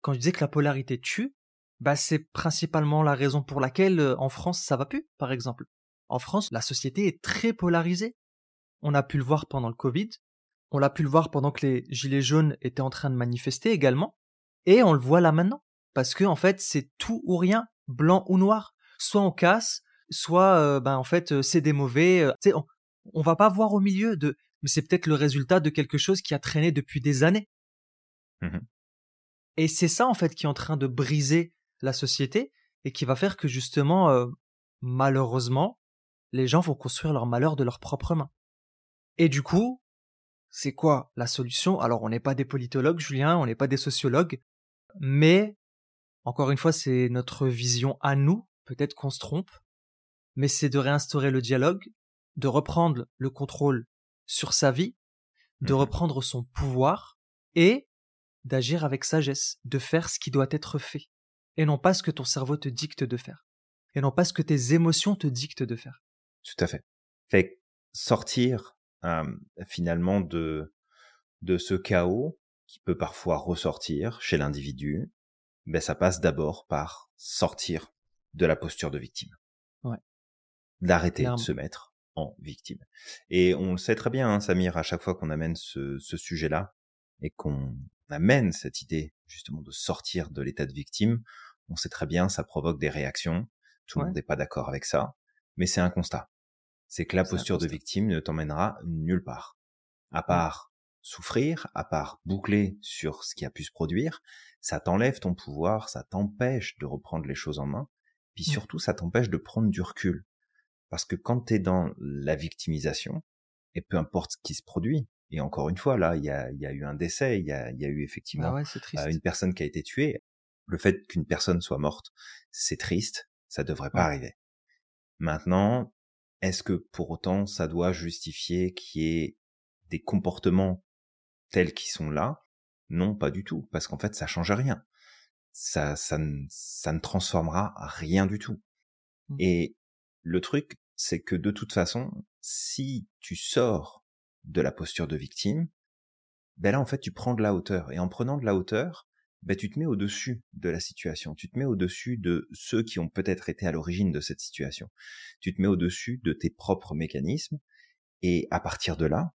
Quand je disais que la polarité tue bah c'est principalement la raison pour laquelle euh, en France ça va plus par exemple en France la société est très polarisée on a pu le voir pendant le Covid, on l'a pu le voir pendant que les gilets jaunes étaient en train de manifester également, et on le voit là maintenant, parce que en fait c'est tout ou rien, blanc ou noir. Soit on casse, soit euh, ben en fait c'est des mauvais. on, on va pas voir au milieu de, mais c'est peut-être le résultat de quelque chose qui a traîné depuis des années.
Mhm.
Et c'est ça en fait qui est en train de briser la société et qui va faire que justement, euh, malheureusement, les gens vont construire leur malheur de leurs propres mains. Et du coup, c'est quoi la solution? Alors, on n'est pas des politologues, Julien, on n'est pas des sociologues, mais encore une fois, c'est notre vision à nous. Peut-être qu'on se trompe, mais c'est de réinstaurer le dialogue, de reprendre le contrôle sur sa vie, de
Mhm.
reprendre son pouvoir et d'agir avec sagesse, de faire ce qui doit être fait, et non pas ce que ton cerveau te dicte de faire, et non pas ce que tes émotions te dictent de faire.
Tout à fait. Fait sortir euh, finalement de de ce chaos qui peut parfois ressortir chez l'individu, ben ça passe d'abord par sortir de la posture de victime.
Ouais.
D'arrêter de se mettre en victime. Et on le sait très bien, hein, Samir, à chaque fois qu'on amène ce, ce sujet-là et qu'on amène cette idée justement de sortir de l'état de victime, on sait très bien, ça provoque des réactions. Tout le
Ouais.
monde n'est pas d'accord avec ça, mais c'est un constat. C'est que la posture de victime ne t'emmènera nulle part. À part souffrir, à part boucler sur ce qui a pu se produire, ça t'enlève ton pouvoir, ça t'empêche de reprendre les choses en main, puis
Mm.
surtout ça t'empêche de prendre du recul. Parce que quand t'es dans la victimisation, et peu importe ce qui se produit, et encore une fois, là, il y a, il y a eu un décès, il y a, il y a eu effectivement
Bah ouais, triste.
euh, une personne qui a été tuée. Le fait qu'une personne soit morte, c'est triste, ça devrait pas arriver. Maintenant, est-ce que pour autant ça doit justifier qu'il y ait des comportements tels qu'ils sont là? Non, pas du tout, parce qu'en fait ça change rien. Ça, ça, ne, ça ne transformera rien du tout.
Mm.
Et le truc, c'est que de toute façon, si tu sors de la posture de victime, ben là en fait tu prends de la hauteur. Et en prenant de la hauteur, ben tu te mets au-dessus de la situation. Tu te mets au-dessus de ceux qui ont peut-être été à l'origine de cette situation. Tu te mets au-dessus de tes propres mécanismes. Et à partir de là,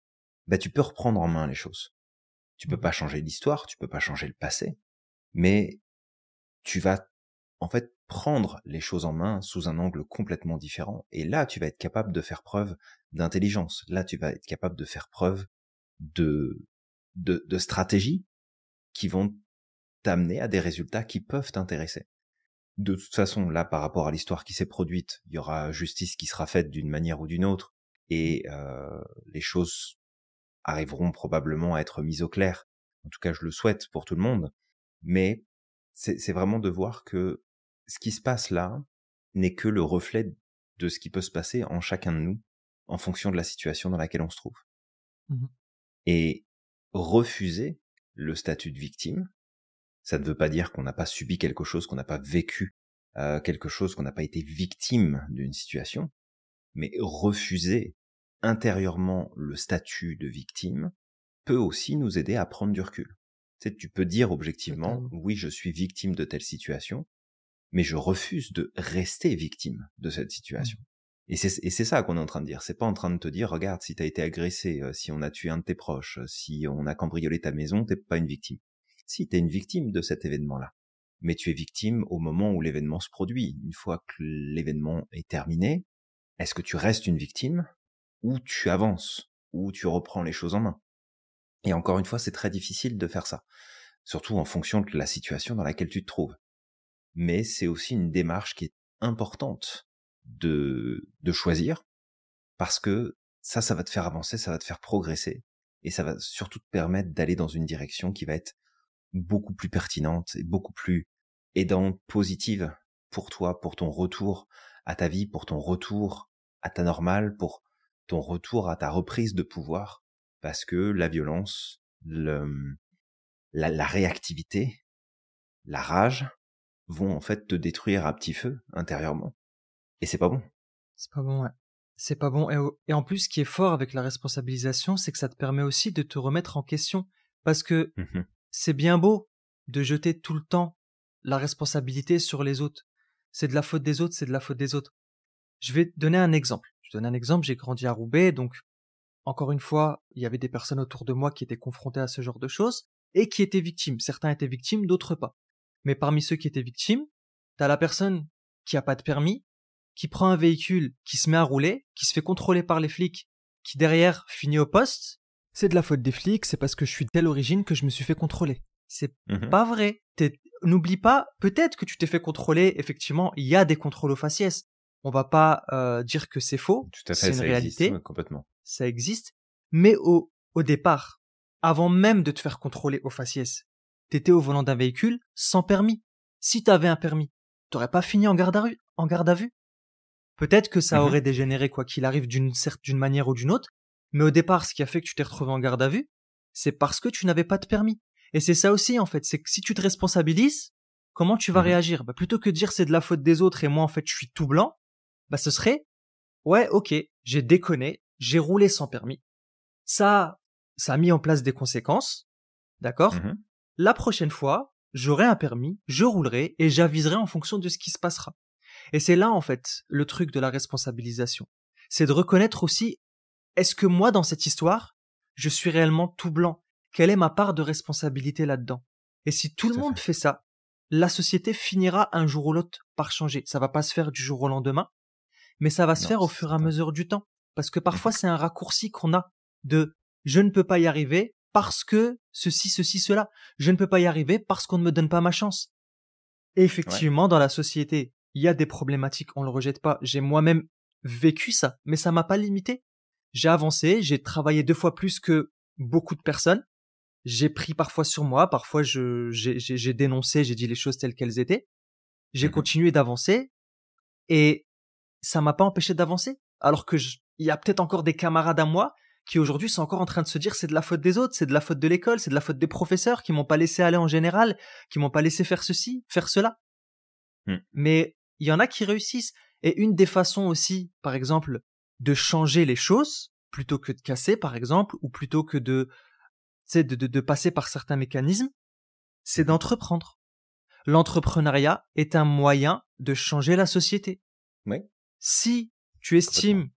ben tu peux reprendre en main les choses. Tu peux
Mhm.
pas changer l'histoire, tu peux pas changer le passé, mais tu vas en fait prendre les choses en main sous un angle complètement différent. Et là, tu vas être capable de faire preuve d'intelligence. Là, tu vas être capable de faire preuve de, de, de stratégies qui vont t'amener à des résultats qui peuvent t'intéresser. De toute façon, là, par rapport à l'histoire qui s'est produite, il y aura justice qui sera faite d'une manière ou d'une autre, et euh, les choses arriveront probablement à être mises au clair. En tout cas, je le souhaite pour tout le monde. Mais c'est vraiment de voir que ce qui se passe là n'est que le reflet de ce qui peut se passer en chacun de nous en fonction de la situation dans laquelle on se trouve.
Mmh
Et refuser le statut de victime, ça ne veut pas dire qu'on n'a pas subi quelque chose, qu'on n'a pas vécu euh, quelque chose, qu'on n'a pas été victime d'une situation, mais refuser intérieurement le statut de victime peut aussi nous aider à prendre du recul. Tu, tu peux dire objectivement, oui, je suis victime de telle situation, mais je refuse de rester victime de cette situation. Mmh. Et c'est ça qu'on est en train de dire. C'est pas en train de te dire, regarde, si t'as été agressé, euh, si on a tué un de tes proches, euh, si on a cambriolé ta maison, t'es pas une victime. Si, t'es une victime de cet événement-là. Mais tu es victime au moment où l'événement se produit. Une fois que l'événement est terminé, est-ce que tu restes une victime ou tu avances, ou tu reprends les choses en main? Et encore une fois, c'est très difficile de faire ça. Surtout en fonction de la situation dans laquelle tu te trouves. Mais c'est aussi une démarche qui est importante de, de choisir, parce que ça, ça va te faire avancer, ça va te faire progresser, et ça va surtout te permettre d'aller dans une direction qui va être beaucoup plus pertinente et beaucoup plus aidante, positive pour toi, pour ton retour à ta vie, pour ton retour à ta normale, pour ton retour à ta reprise de pouvoir, parce que la violence, le, la, la réactivité, la rage vont en fait te détruire à petit feu intérieurement. Et c'est pas bon.
C'est pas bon, ouais. C'est pas bon. Et, en plus, ce qui est fort avec la responsabilisation, c'est que ça te permet aussi de te remettre en question. Parce que
mmh
c'est bien beau de jeter tout le temps la responsabilité sur les autres. C'est de la faute des autres, c'est de la faute des autres. Je vais te donner un exemple. Je donne un exemple, j'ai grandi à Roubaix, donc encore une fois, il y avait des personnes autour de moi qui étaient confrontées à ce genre de choses et qui étaient victimes. Certains étaient victimes, d'autres pas. Mais parmi ceux qui étaient victimes, t'as la personne qui a pas de permis, qui prend un véhicule, qui se met à rouler, qui se fait contrôler par les flics, qui derrière finit au poste, c'est de la faute des flics, c'est parce que je suis de telle origine que je me suis fait contrôler. C'est
mmh
pas vrai. N'oublie pas, peut-être que tu t'es fait contrôler, effectivement, il y a des contrôles aux faciès. On va pas euh, dire que c'est faux, c'est une réalité.
complètement.
Ça existe. Mais au, au départ, avant même de te faire contrôler au faciès, t'étais au volant d'un véhicule sans permis. Si t'avais un permis, t'aurais pas fini en garde à, en garde à vue. Peut-être que ça
Mmh
aurait dégénéré quoi qu'il arrive d'une d'une manière ou d'une autre, mais au départ, ce qui a fait que tu t'es retrouvé en garde à vue, c'est parce que tu n'avais pas de permis. Et c'est ça aussi en fait, c'est que si tu te responsabilises, comment tu vas
Mmh
réagir? Bah, Plutôt que de dire c'est de la faute des autres et moi en fait je suis tout blanc, bah ce serait ouais ok, j'ai déconné, j'ai roulé sans permis. Ça, ça a mis en place des conséquences, d'accord?
Mmh
La prochaine fois, j'aurai un permis, je roulerai et j'aviserai en fonction de ce qui se passera. Et c'est là, en fait, le truc de la responsabilisation. C'est de reconnaître aussi, est-ce que moi, dans cette histoire, je suis réellement tout blanc? Quelle est ma part de responsabilité là-dedans? Et si tout, le monde fait. ça, la société finira un jour ou l'autre par changer. Ça va pas se faire du jour au lendemain, mais ça va se faire au fur et à mesure du temps. Parce que parfois, mmh c'est un raccourci qu'on a de je ne peux pas y arriver parce que ceci, ceci, cela. Je ne peux pas y arriver parce qu'on ne me donne pas ma chance. Et effectivement, dans la société, il y a des problématiques, on le rejette pas. J'ai moi-même vécu ça, mais ça m'a pas limité. J'ai avancé, j'ai travaillé deux fois plus que beaucoup de personnes. J'ai pris parfois sur moi, parfois je, j'ai, dénoncé, j'ai dit les choses telles qu'elles étaient. J'ai mmh continué d'avancer et ça m'a pas empêché d'avancer. Alors que il y a peut-être encore des camarades à moi qui aujourd'hui sont encore en train de se dire c'est de la faute des autres, c'est de la faute de l'école, c'est de la faute des professeurs qui m'ont pas laissé aller en général, qui m'ont pas laissé faire ceci, faire cela.
Mmh.
Mais il y en a qui réussissent. Et une des façons aussi, par exemple, de changer les choses, plutôt que de casser, par exemple, ou plutôt que de, de, de, de passer par certains mécanismes, c'est d'entreprendre. L'entrepreneuriat est un moyen de changer la société.
Oui.
Si tu estimes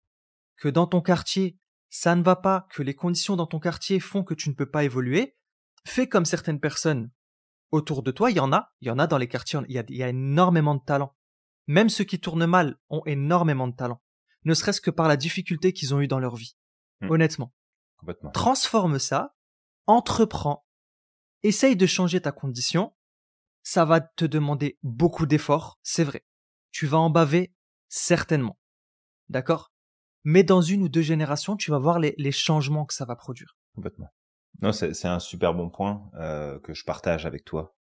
que dans ton quartier, ça ne va pas, que les conditions dans ton quartier font que tu ne peux pas évoluer, fais comme certaines personnes autour de toi, il y en a, il y en a dans les quartiers, il y a, il y a énormément de talent. Même ceux qui tournent mal ont énormément de talent, ne serait-ce que par la difficulté qu'ils ont eue dans leur vie.
Hmm.
Honnêtement.
Complètement.
Transforme ça, entreprends, essaye de changer ta condition. Ça va te demander beaucoup d'efforts, c'est vrai. Tu vas en baver certainement. D'accord? Mais dans une ou deux générations, tu vas voir les, les changements que ça va produire.
Complètement. Non, c'est un super bon point euh, que je partage avec toi,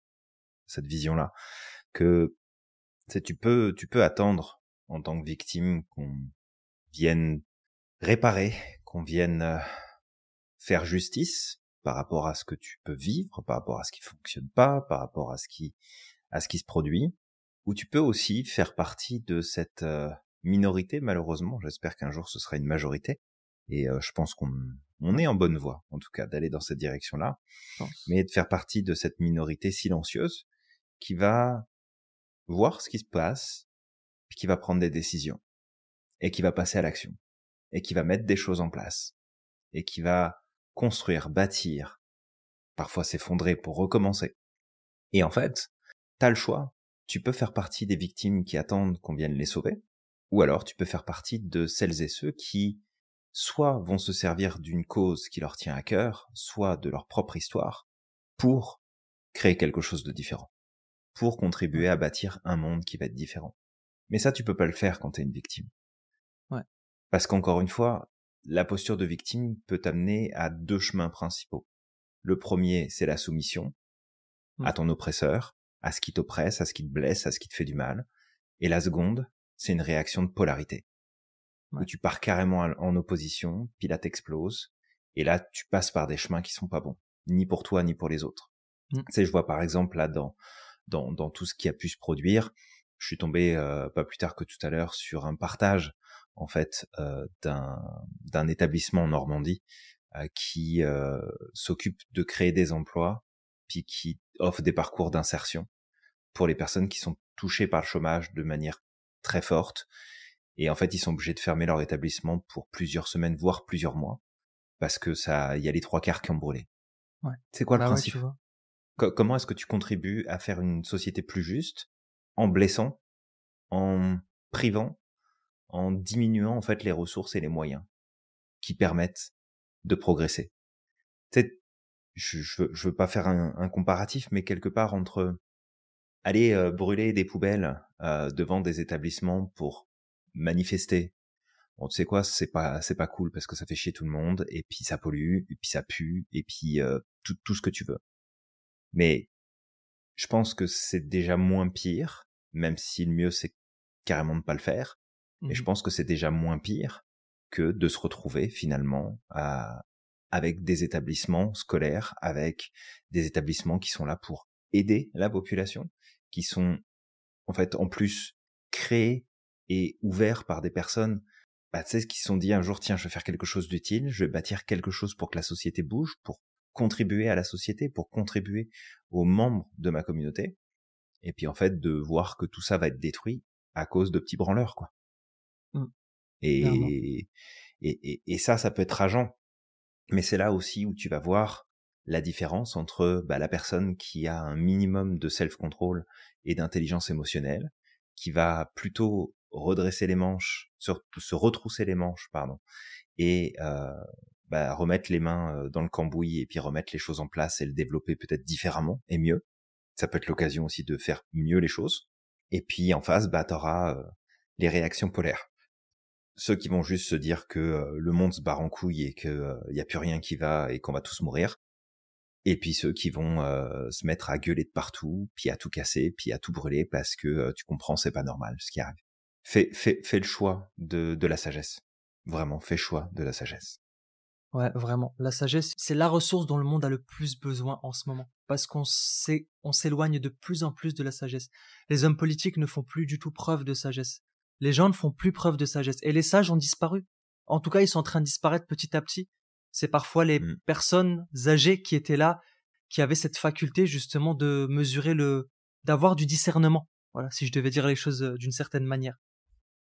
cette vision-là, que tu peux tu peux attendre en tant que victime qu'on vienne réparer, qu'on vienne euh, faire justice par rapport à ce que tu peux vivre, par rapport à ce qui fonctionne pas, par rapport à ce qui à ce qui se produit, ou tu peux aussi faire partie de cette euh, minorité malheureusement, j'espère qu'un jour ce sera une majorité. Et euh, je pense qu'on on est en bonne voie en tout cas d'aller dans cette direction-là, mais de faire partie de cette minorité silencieuse qui va voir ce qui se passe, puis qui va prendre des décisions et qui va passer à l'action et qui va mettre des choses en place et qui va construire, bâtir, parfois s'effondrer pour recommencer. Et en fait, t'as le choix. Tu peux faire partie des victimes qui attendent qu'on vienne les sauver, ou alors tu peux faire partie de celles et ceux qui soit vont se servir d'une cause qui leur tient à cœur, soit de leur propre histoire, pour créer quelque chose de différent, pour contribuer à bâtir un monde qui va être différent. Mais ça, tu peux pas le faire quand t'es une victime.
Ouais.
Parce qu'encore une fois, la posture de victime peut t'amener à deux chemins principaux. Le premier, c'est la soumission
Mm.
à ton oppresseur, à ce qui t'oppresse, à ce qui te blesse, à ce qui te fait du mal. Et la seconde, c'est une réaction de polarité.
Ouais.
Où tu pars carrément en opposition, puis là t'exploses, et là tu passes par des chemins qui sont pas bons, ni pour toi ni pour les autres.
Mm.
Tu sais, je vois par exemple là dans, dans, dans tout ce qui a pu se produire, je suis tombé euh, pas plus tard que tout à l'heure sur un partage en fait euh, d'un d'un établissement en Normandie euh, qui euh, s'occupe de créer des emplois puis qui offre des parcours d'insertion pour les personnes qui sont touchées par le chômage de manière très forte et en fait ils sont obligés de fermer leur établissement pour plusieurs semaines voire plusieurs mois parce que ça il y a les trois quarts qui ont brûlé.
Ouais.
C'est quoi le
Bah ouais,
principe
tu vois.
Co- comment est-ce que tu contribues à faire une société plus juste en blessant, en privant, en diminuant en fait les ressources et les moyens qui permettent de progresser. Tu sais, je, je, je veux pas faire un, un comparatif, mais quelque part entre aller euh, brûler des poubelles euh, devant des établissements pour manifester. Bon, tu sais quoi, c'est pas c'est pas cool parce que ça fait chier tout le monde et puis ça pollue et puis ça pue et puis euh, tout tout ce que tu veux. Mais je pense que c'est déjà moins pire, même si le mieux c'est carrément de pas le faire. Mais je
Mhm.
pense que c'est déjà moins pire que de se retrouver finalement à- avec des établissements scolaires, avec des établissements qui sont là pour aider la population, qui sont en fait en plus créés et ouverts par des personnes bah, tu sais, qui se sont dit un jour, tiens, je vais faire quelque chose d'utile, je vais bâtir quelque chose pour que la société bouge, pour contribuer à la société, pour contribuer aux membres de ma communauté. Et puis en fait, de voir que tout ça va être détruit à cause de petits branleurs, quoi.
Mm. Clairement.
Et, et, et, et ça, ça peut être rageant. Mais c'est là aussi où tu vas voir la différence entre bah, la personne qui a un minimum de self-control et d'intelligence émotionnelle, qui va plutôt redresser les manches, se, se retrousser les manches, pardon, et euh, bah, remettre les mains euh, dans le cambouis et puis remettre les choses en place et le développer peut-être différemment et mieux. Ça peut être l'occasion aussi de faire mieux les choses. Et puis en face, bah, t'auras euh, les réactions polaires. Ceux qui vont juste se dire que euh, le monde se barre en couille et qu'il n'y a plus rien qui va et qu'on va tous mourir. Et puis ceux qui vont euh, se mettre à gueuler de partout, puis à tout casser, puis à tout brûler parce que euh, tu comprends, c'est pas normal ce qui arrive. Fais, le choix de, la sagesse. Vraiment, fais choix de la sagesse.
Ouais, vraiment. La sagesse, c'est la ressource dont le monde a le plus besoin en ce moment. Parce qu'on on s'éloigne de plus en plus de la sagesse. Les hommes politiques ne font plus du tout preuve de sagesse. Les gens ne font plus preuve de sagesse. Et les sages ont disparu. En tout cas, ils sont en train de disparaître petit à petit. C'est parfois les
Mm.
personnes âgées qui étaient là, qui avaient cette faculté justement de mesurer le, d'avoir du discernement. Voilà, si je devais dire les choses euh, d'une certaine manière.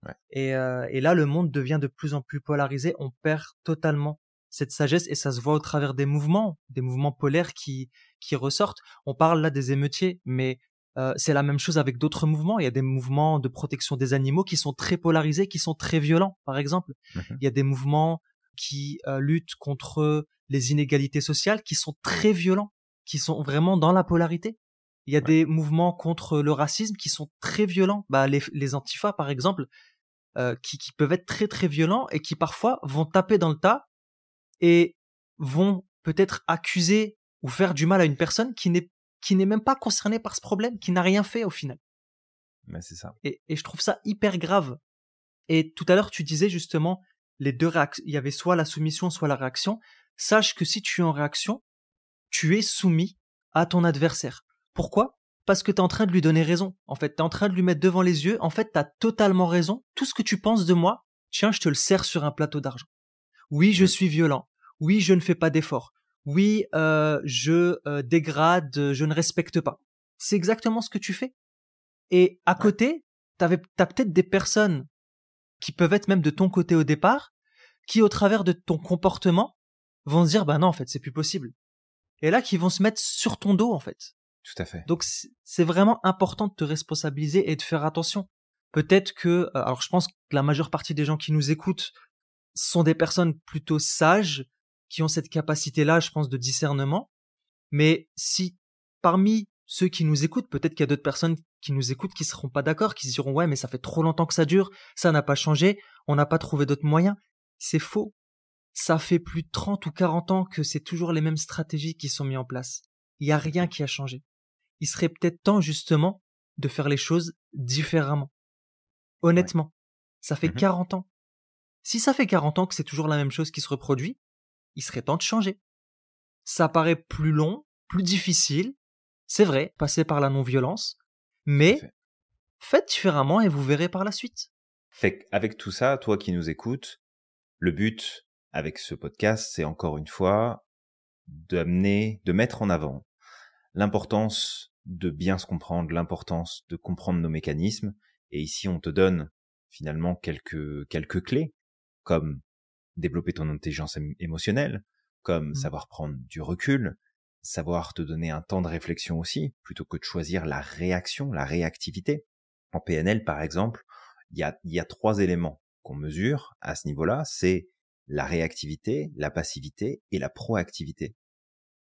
Ouais.
Et, euh, et là, le monde devient de plus en plus polarisé. On perd totalement cette sagesse et ça se voit au travers des mouvements, des mouvements polaires qui qui ressortent. On parle là des émeutiers, mais euh, c'est la même chose avec d'autres mouvements. Il y a des mouvements de protection des animaux qui sont très polarisés, qui sont très violents, par exemple. Mmh Il y a des mouvements qui euh, luttent contre les inégalités sociales, qui sont très violents, qui sont vraiment dans la polarité. Il y a des mouvements contre le racisme qui sont très violents. Bah, les, les antifas, par exemple, euh, qui, qui peuvent être très très violents et qui parfois vont taper dans le tas et vont peut-être accuser ou faire du mal à une personne qui n'est qui n'est même pas concernée par ce problème, qui n'a rien fait au final.
Mais c'est ça.
Et, et, je trouve ça hyper grave. Et tout à l'heure, tu disais justement, les deux réactions, il y avait soit la soumission, soit la réaction. Sache que si tu es en réaction, tu es soumis à ton adversaire. Pourquoi? Parce que tu es en train de lui donner raison. En fait, tu es en train de lui mettre devant les yeux. En fait, tu as totalement raison. Tout ce que tu penses de moi, tiens, je te le sers sur un plateau d'argent. Oui, je suis violent. Oui, je ne fais pas d'efforts. Oui, euh, je euh, dégrade, je ne respecte pas. C'est exactement ce que tu fais. Et à côté, tu as peut-être des personnes qui peuvent être même de ton côté au départ, qui au travers de ton comportement vont se dire bah non en fait c'est plus possible. Et là qui vont se mettre sur ton dos en fait.
Tout à fait.
Donc c'est vraiment important de te responsabiliser et de faire attention. Peut-être que, euh, alors je pense que la majeure partie des gens qui nous écoutent sont des personnes plutôt sages, qui ont cette capacité-là, je pense, de discernement. Mais si parmi ceux qui nous écoutent, peut-être qu'il y a d'autres personnes qui nous écoutent qui seront pas d'accord, qui se diront ouais mais ça fait trop longtemps que ça dure, ça n'a pas changé, on n'a pas trouvé d'autres moyens. C'est faux. Ça fait plus de 30 ou 40 ans que c'est toujours les mêmes stratégies qui sont mises en place. Il n'y a rien qui a changé il serait peut-être temps justement de faire les choses différemment. Honnêtement, ça fait 40 mmh ans. Si ça fait 40 ans que c'est toujours la même chose qui se reproduit, il serait temps de changer. Ça paraît plus long, plus difficile, c'est vrai, passer par la non-violence, mais faites différemment et vous verrez par la suite.
Fait avec tout ça, toi qui nous écoutes, le but avec ce podcast, c'est encore une fois d'amener, de mettre en avant l'importance de bien se comprendre, l'importance de comprendre nos mécanismes. Et ici, on te donne finalement quelques, quelques clés, comme développer ton intelligence émotionnelle, comme mmh. savoir prendre du recul, savoir te donner un temps de réflexion aussi, plutôt que de choisir la réaction, la réactivité. En PNL, par exemple, il y a, y a trois éléments qu'on mesure à ce niveau-là, c'est la réactivité, la passivité et la proactivité.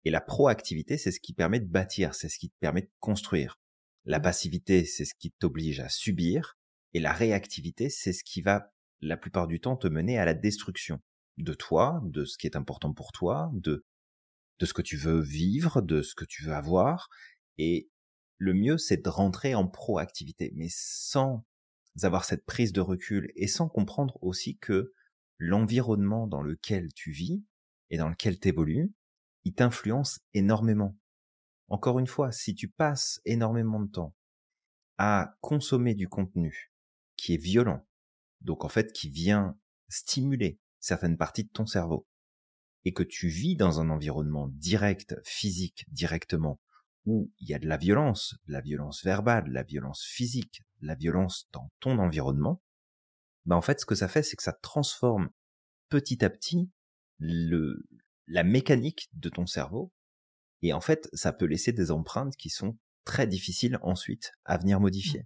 Et la proactivité, c'est ce qui permet de bâtir, c'est ce qui te permet de construire. La mmh. passivité, c'est ce qui t'oblige à subir. Et la réactivité, c'est ce qui va, la plupart du temps, te mener à la destruction de toi, de ce qui est important pour toi, de, de ce que tu veux vivre, de ce que tu veux avoir. Et le mieux, c'est de rentrer en proactivité, mais sans avoir cette prise de recul et sans comprendre aussi que l'environnement dans lequel tu vis et dans lequel tu il t'influence énormément. Encore une fois, si tu passes énormément de temps à consommer du contenu qui est violent, donc en fait qui vient stimuler certaines parties de ton cerveau, et que tu vis dans un environnement direct, physique, directement, où il y a de la violence, de la violence verbale, de la violence physique, de la violence dans ton environnement, ben en fait ce que ça fait, c'est que ça transforme petit à petit le, la mécanique de ton cerveau. Et en fait, ça peut laisser des empreintes qui sont très difficiles ensuite à venir modifier.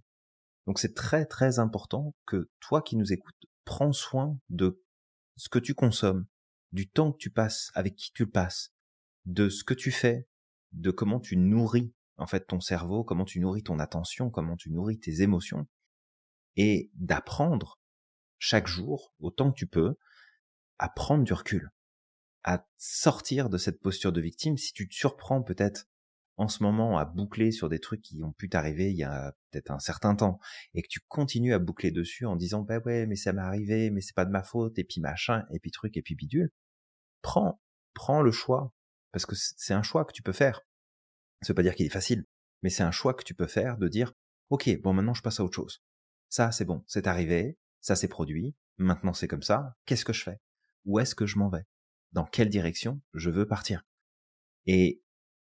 Donc c'est très très important que toi qui nous écoutes, prends soin de ce que tu consommes, du temps que tu passes, avec qui tu le passes, de ce que tu fais, de comment tu nourris en fait ton cerveau, comment tu nourris ton attention, comment tu nourris tes émotions, et d'apprendre chaque jour, autant que tu peux, à prendre du recul, à sortir de cette posture de victime. Si tu te surprends peut-être en ce moment à boucler sur des trucs qui ont pu t'arriver il y a peut-être un certain temps et que tu continues à boucler dessus en disant bah ouais mais ça m'est arrivé mais c'est pas de ma faute et puis machin et puis truc et puis bidule. Prends prends le choix parce que c'est un choix que tu peux faire. Ça veut pas dire qu'il est facile mais c'est un choix que tu peux faire de dire ok bon maintenant je passe à autre chose. Ça c'est bon c'est arrivé ça s'est produit maintenant c'est comme ça qu'est-ce que je fais? Où est-ce que je m'en vais? Dans quelle direction je veux partir? Et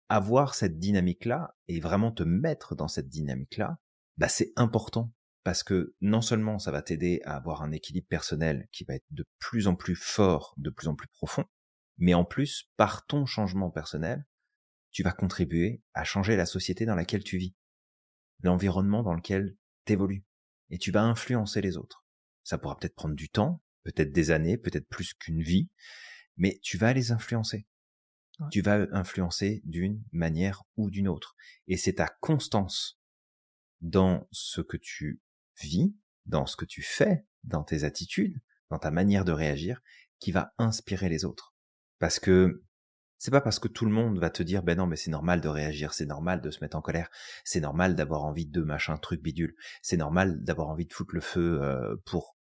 avoir cette dynamique-là et vraiment te mettre dans cette dynamique-là, bah c'est important parce que non seulement ça va t'aider à avoir un équilibre personnel qui va être de plus en plus fort, de plus en plus profond, mais en plus, par ton changement personnel, tu vas contribuer à changer la société dans laquelle tu vis, l'environnement dans lequel tu évolues, et tu vas influencer les autres. Ça pourra peut-être prendre du temps, peut-être des années, peut-être plus qu'une vie, mais tu vas les influencer. Tu vas influencer d'une manière ou d'une autre. Et c'est ta constance dans ce que tu vis, dans ce que tu fais, dans tes attitudes, dans ta manière de réagir, qui va inspirer les autres. Parce que c'est pas parce que tout le monde va te dire ben non mais c'est normal de réagir, c'est normal de se mettre en colère, c'est normal d'avoir envie de machin truc bidule, c'est normal d'avoir envie de foutre le feu euh, pour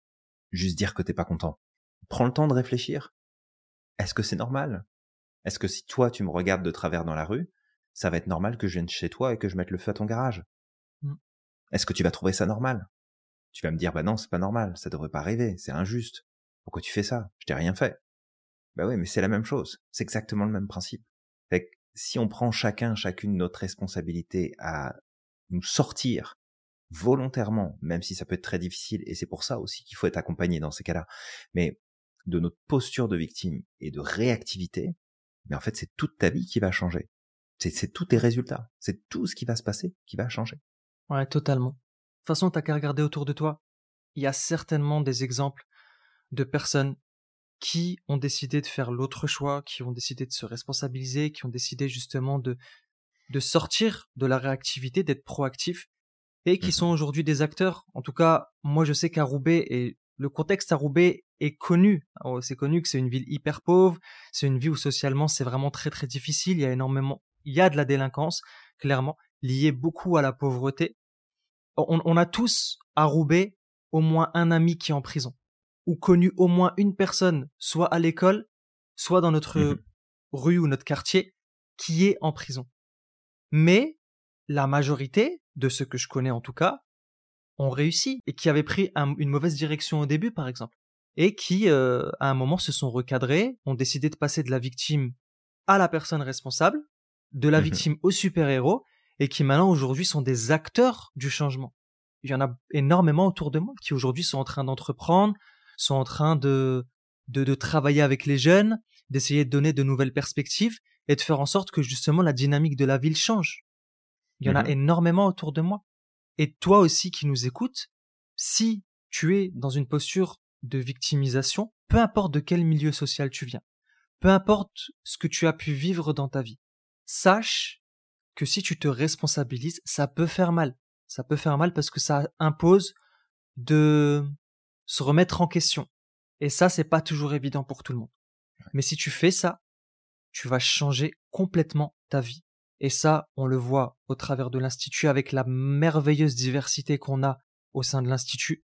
juste dire que t'es pas content. Prends le temps de réfléchir. Est-ce que c'est normal? Est-ce que si toi tu me regardes de travers dans la rue, ça va être normal que je vienne chez toi et que je mette le feu à ton garage? Mmh. Est-ce que tu vas trouver ça normal? Tu vas me dire bah non c'est pas normal, ça devrait pas arriver, c'est injuste. Pourquoi tu fais ça? Je t'ai rien fait. Bah oui, mais c'est la même chose. C'est exactement le même principe. Fait que si on prend chacun, chacune notre responsabilité à nous sortir volontairement, même si ça peut être très difficile, et c'est pour ça aussi qu'il faut être accompagné dans ces cas-là, mais de notre posture de victime et de réactivité, mais en fait c'est toute ta vie qui va changer. C'est tous tes résultats, c'est tout ce qui va se passer qui va changer.
Ouais, totalement. De toute façon, t'as qu'à regarder autour de toi. Il y a certainement des exemples de personnes qui ont décidé de faire l'autre choix, qui ont décidé de se responsabiliser, qui ont décidé justement de, de sortir de la réactivité, d'être proactifs, et qui mmh sont aujourd'hui des acteurs. En tout cas, moi je sais qu'à Roubaix, et le contexte à Roubaix est connu. Oh, c'est connu que c'est une ville hyper pauvre, c'est une ville où socialement c'est vraiment très très difficile, il y a énormément, il y a de la délinquance, clairement, liée beaucoup à la pauvreté. On, on a tous à Roubaix au moins un ami qui est en prison ou connu au moins une personne, soit à l'école, soit dans notre mmh rue ou notre quartier, qui est en prison. Mais la majorité, de ceux que je connais en tout cas, ont réussi et qui avaient pris une mauvaise direction au début, par exemple, et qui, euh, à un moment, se sont recadrés, ont décidé de passer de la victime à la personne responsable, de la mmh victime au super-héros, et qui maintenant aujourd'hui sont des acteurs du changement. Il y en a énormément autour de moi qui aujourd'hui sont en train d'entreprendre, sont en train de, de, travailler avec les jeunes, d'essayer de donner de nouvelles perspectives et de faire en sorte que justement la dynamique de la ville change. Il y en a mmh énormément autour de moi. Et toi aussi qui nous écoutes, si tu es dans une posture de victimisation, peu importe de quel milieu social tu viens, peu importe ce que tu as pu vivre dans ta vie, sache que si tu te responsabilises, ça peut faire mal. Ça peut faire mal parce que ça impose de se remettre en question. Et ça, c'est pas toujours évident pour tout le monde. Mais si tu fais ça, tu vas changer complètement ta vie. Et ça, on le voit au travers de l'Institut avec la merveilleuse diversité qu'on a au sein de l'Institut.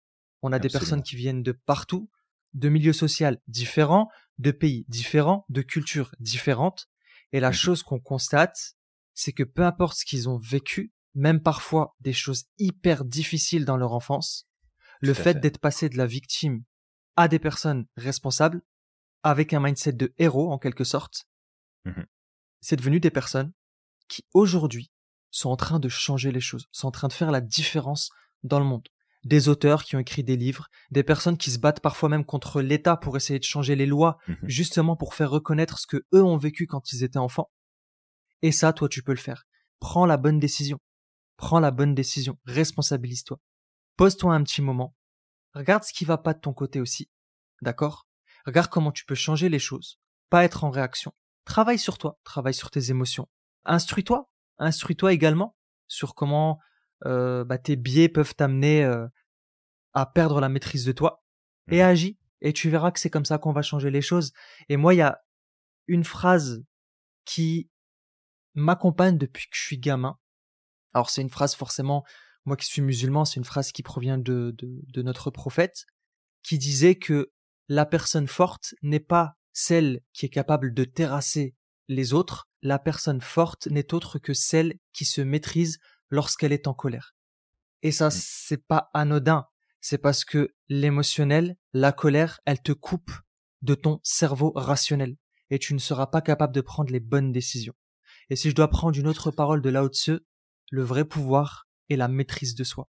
On a des personnes qui viennent de partout, de milieux sociaux différents, de pays différents, de cultures différentes. Et la mmh chose qu'on constate, c'est que peu importe ce qu'ils ont vécu, même parfois des choses hyper difficiles dans leur enfance, le fait, d'être passé de la victime à des personnes responsables, avec un mindset de héros en quelque sorte, mmh c'est devenu des personnes qui aujourd'hui sont en train de changer les choses, sont en train de faire la différence dans le monde. Des auteurs qui ont écrit des livres, des personnes qui se battent parfois même contre l'État pour essayer de changer les lois, mmh justement pour faire reconnaître ce que eux ont vécu quand ils étaient enfants. Et ça, toi, tu peux le faire. Prends la bonne décision. Prends la bonne décision. Responsabilise-toi pose-toi un petit moment, regarde ce qui va pas de ton côté aussi, d'accord? Regarde comment tu peux changer les choses, pas être en réaction. Travaille sur toi, travaille sur tes émotions. Instruis-toi, instruis-toi également sur comment euh, bah, tes biais peuvent t'amener euh, à perdre la maîtrise de toi et mmh. agis. Et tu verras que c'est comme ça qu'on va changer les choses. Et moi, il y a une phrase qui m'accompagne depuis que je suis gamin. Alors c'est une phrase forcément moi qui suis musulman, c'est une phrase qui provient de, de, notre prophète, qui disait que la personne forte n'est pas celle qui est capable de terrasser les autres, la personne forte n'est autre que celle qui se maîtrise lorsqu'elle est en colère. Et ça, mmh. c'est pas anodin. C'est parce que l'émotionnel, la colère, elle te coupe de ton cerveau rationnel. Et tu ne seras pas capable de prendre les bonnes décisions. Et si je dois prendre une autre parole de Lao Tse, le vrai pouvoir, et la maîtrise de soi.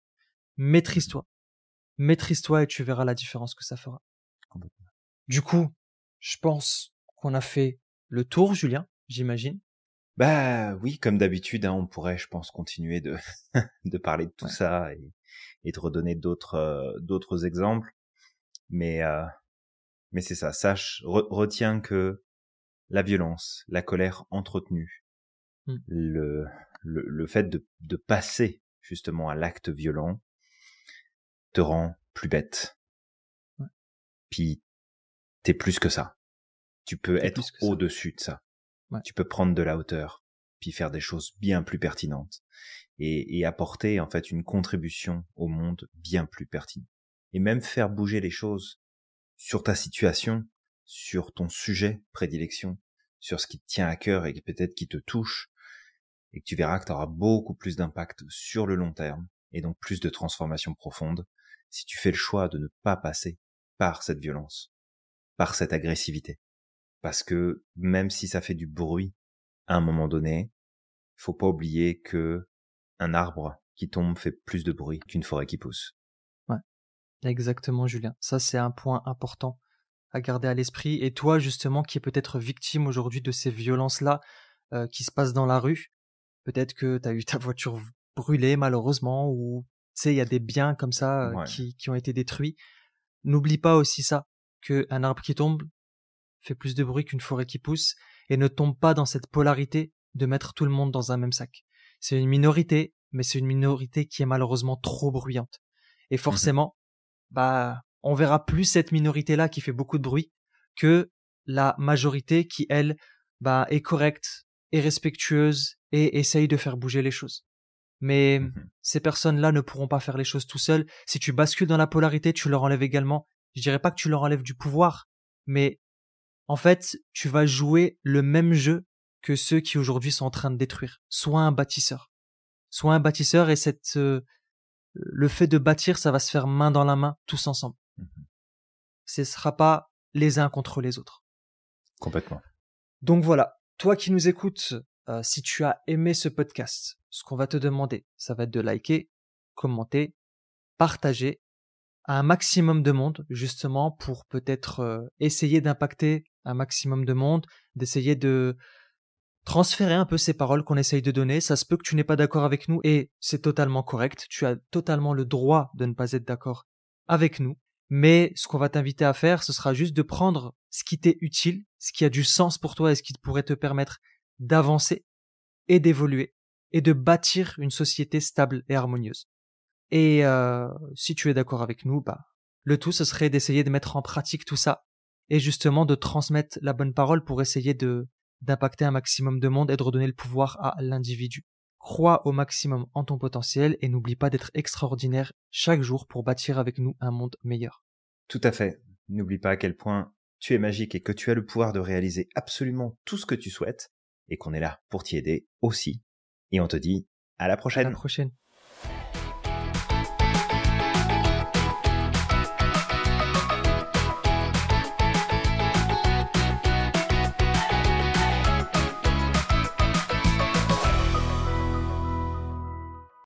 Maîtrise-toi. Maîtrise-toi et tu verras la différence que ça fera. Du coup, je pense qu'on a fait le tour, Julien, j'imagine.
Bah oui, comme d'habitude, hein, on pourrait, je pense, continuer de, de parler de tout ça et, et, de redonner d'autres euh, d'autres exemples. Mais euh, mais c'est ça. Sache, retiens que la violence, la colère entretenue, mmh. le, le, le fait de, de passer justement à l'acte violent te rend plus bête. Ouais. Puis t'es plus que ça. Tu peux être au-dessus de ça. Tu peux prendre de la hauteur, puis faire des choses bien plus pertinentes et, apporter en fait une contribution au monde bien plus pertinente. Et même faire bouger les choses sur ta situation, sur ton sujet prédilection, sur ce qui te tient à cœur et peut-être qui te touche, et que tu verras que tu auras beaucoup plus d'impact sur le long terme et donc plus de transformation profonde si tu fais le choix de ne pas passer par cette violence, par cette agressivité. Parce que même si ça fait du bruit à un moment donné, faut pas oublier que un arbre qui tombe fait plus de bruit qu'une forêt qui pousse.
Ouais. Exactement, Julien. Ça, c'est un point important à garder à l'esprit. Et toi, justement, qui es peut-être victime aujourd'hui de ces violences-là euh, qui se passent dans la rue, peut-être que tu as eu ta voiture brûlée, malheureusement, ou tu sais, il y a des biens comme ça euh, qui, qui ont été détruits. N'oublie pas aussi ça, qu'un arbre qui tombe, fait plus de bruit qu'une forêt qui pousse, et ne tombe pas dans cette polarité de mettre tout le monde dans un même sac. C'est une minorité, mais c'est une minorité qui est malheureusement trop bruyante. Et mmh forcément, bah, on verra plus cette minorité-là qui fait beaucoup de bruit que la majorité qui, elle, bah, est correcte, est respectueuse et essaye de faire bouger les choses. Mais mmh ces personnes-là ne pourront pas faire les choses tout seuls. Si tu bascules dans la polarité, tu leur enlèves également. Je dirais pas que tu leur enlèves du pouvoir, mais en fait, tu vas jouer le même jeu que ceux qui aujourd'hui sont en train de détruire. Sois un bâtisseur. Sois un bâtisseur et cette, euh, le fait de bâtir, ça va se faire main dans la main, tous ensemble. Mmh Ce ne sera pas les uns contre les autres.
Complètement.
Donc voilà, toi qui nous écoutes, euh, si tu as aimé ce podcast, ce qu'on va te demander, ça va être de liker, commenter, partager à un maximum de monde, justement, pour peut-être euh, essayer d'impacter un maximum de monde, d'essayer de transférer un peu ces paroles qu'on essaye de donner. Ça se peut que tu n'es pas d'accord avec nous et c'est totalement correct. Tu as totalement le droit de ne pas être d'accord avec nous. Mais ce qu'on va t'inviter à faire, ce sera juste de prendre ce qui t'est utile, ce qui a du sens pour toi et ce qui pourrait te permettre d'avancer et d'évoluer et de bâtir une société stable et harmonieuse. Et euh, si tu es d'accord avec nous, bah, le tout, ce serait d'essayer de mettre en pratique tout ça et justement de transmettre la bonne parole pour essayer de d'impacter un maximum de monde et de redonner le pouvoir à l'individu. Crois au maximum en ton potentiel et n'oublie pas d'être extraordinaire chaque jour pour bâtir avec nous un monde meilleur.
Tout à fait. N'oublie pas à quel point tu es magique et que tu as le pouvoir de réaliser absolument tout ce que tu souhaites et qu'on est là pour t'y aider aussi. Et on te dit à la prochaine. À
la prochaine.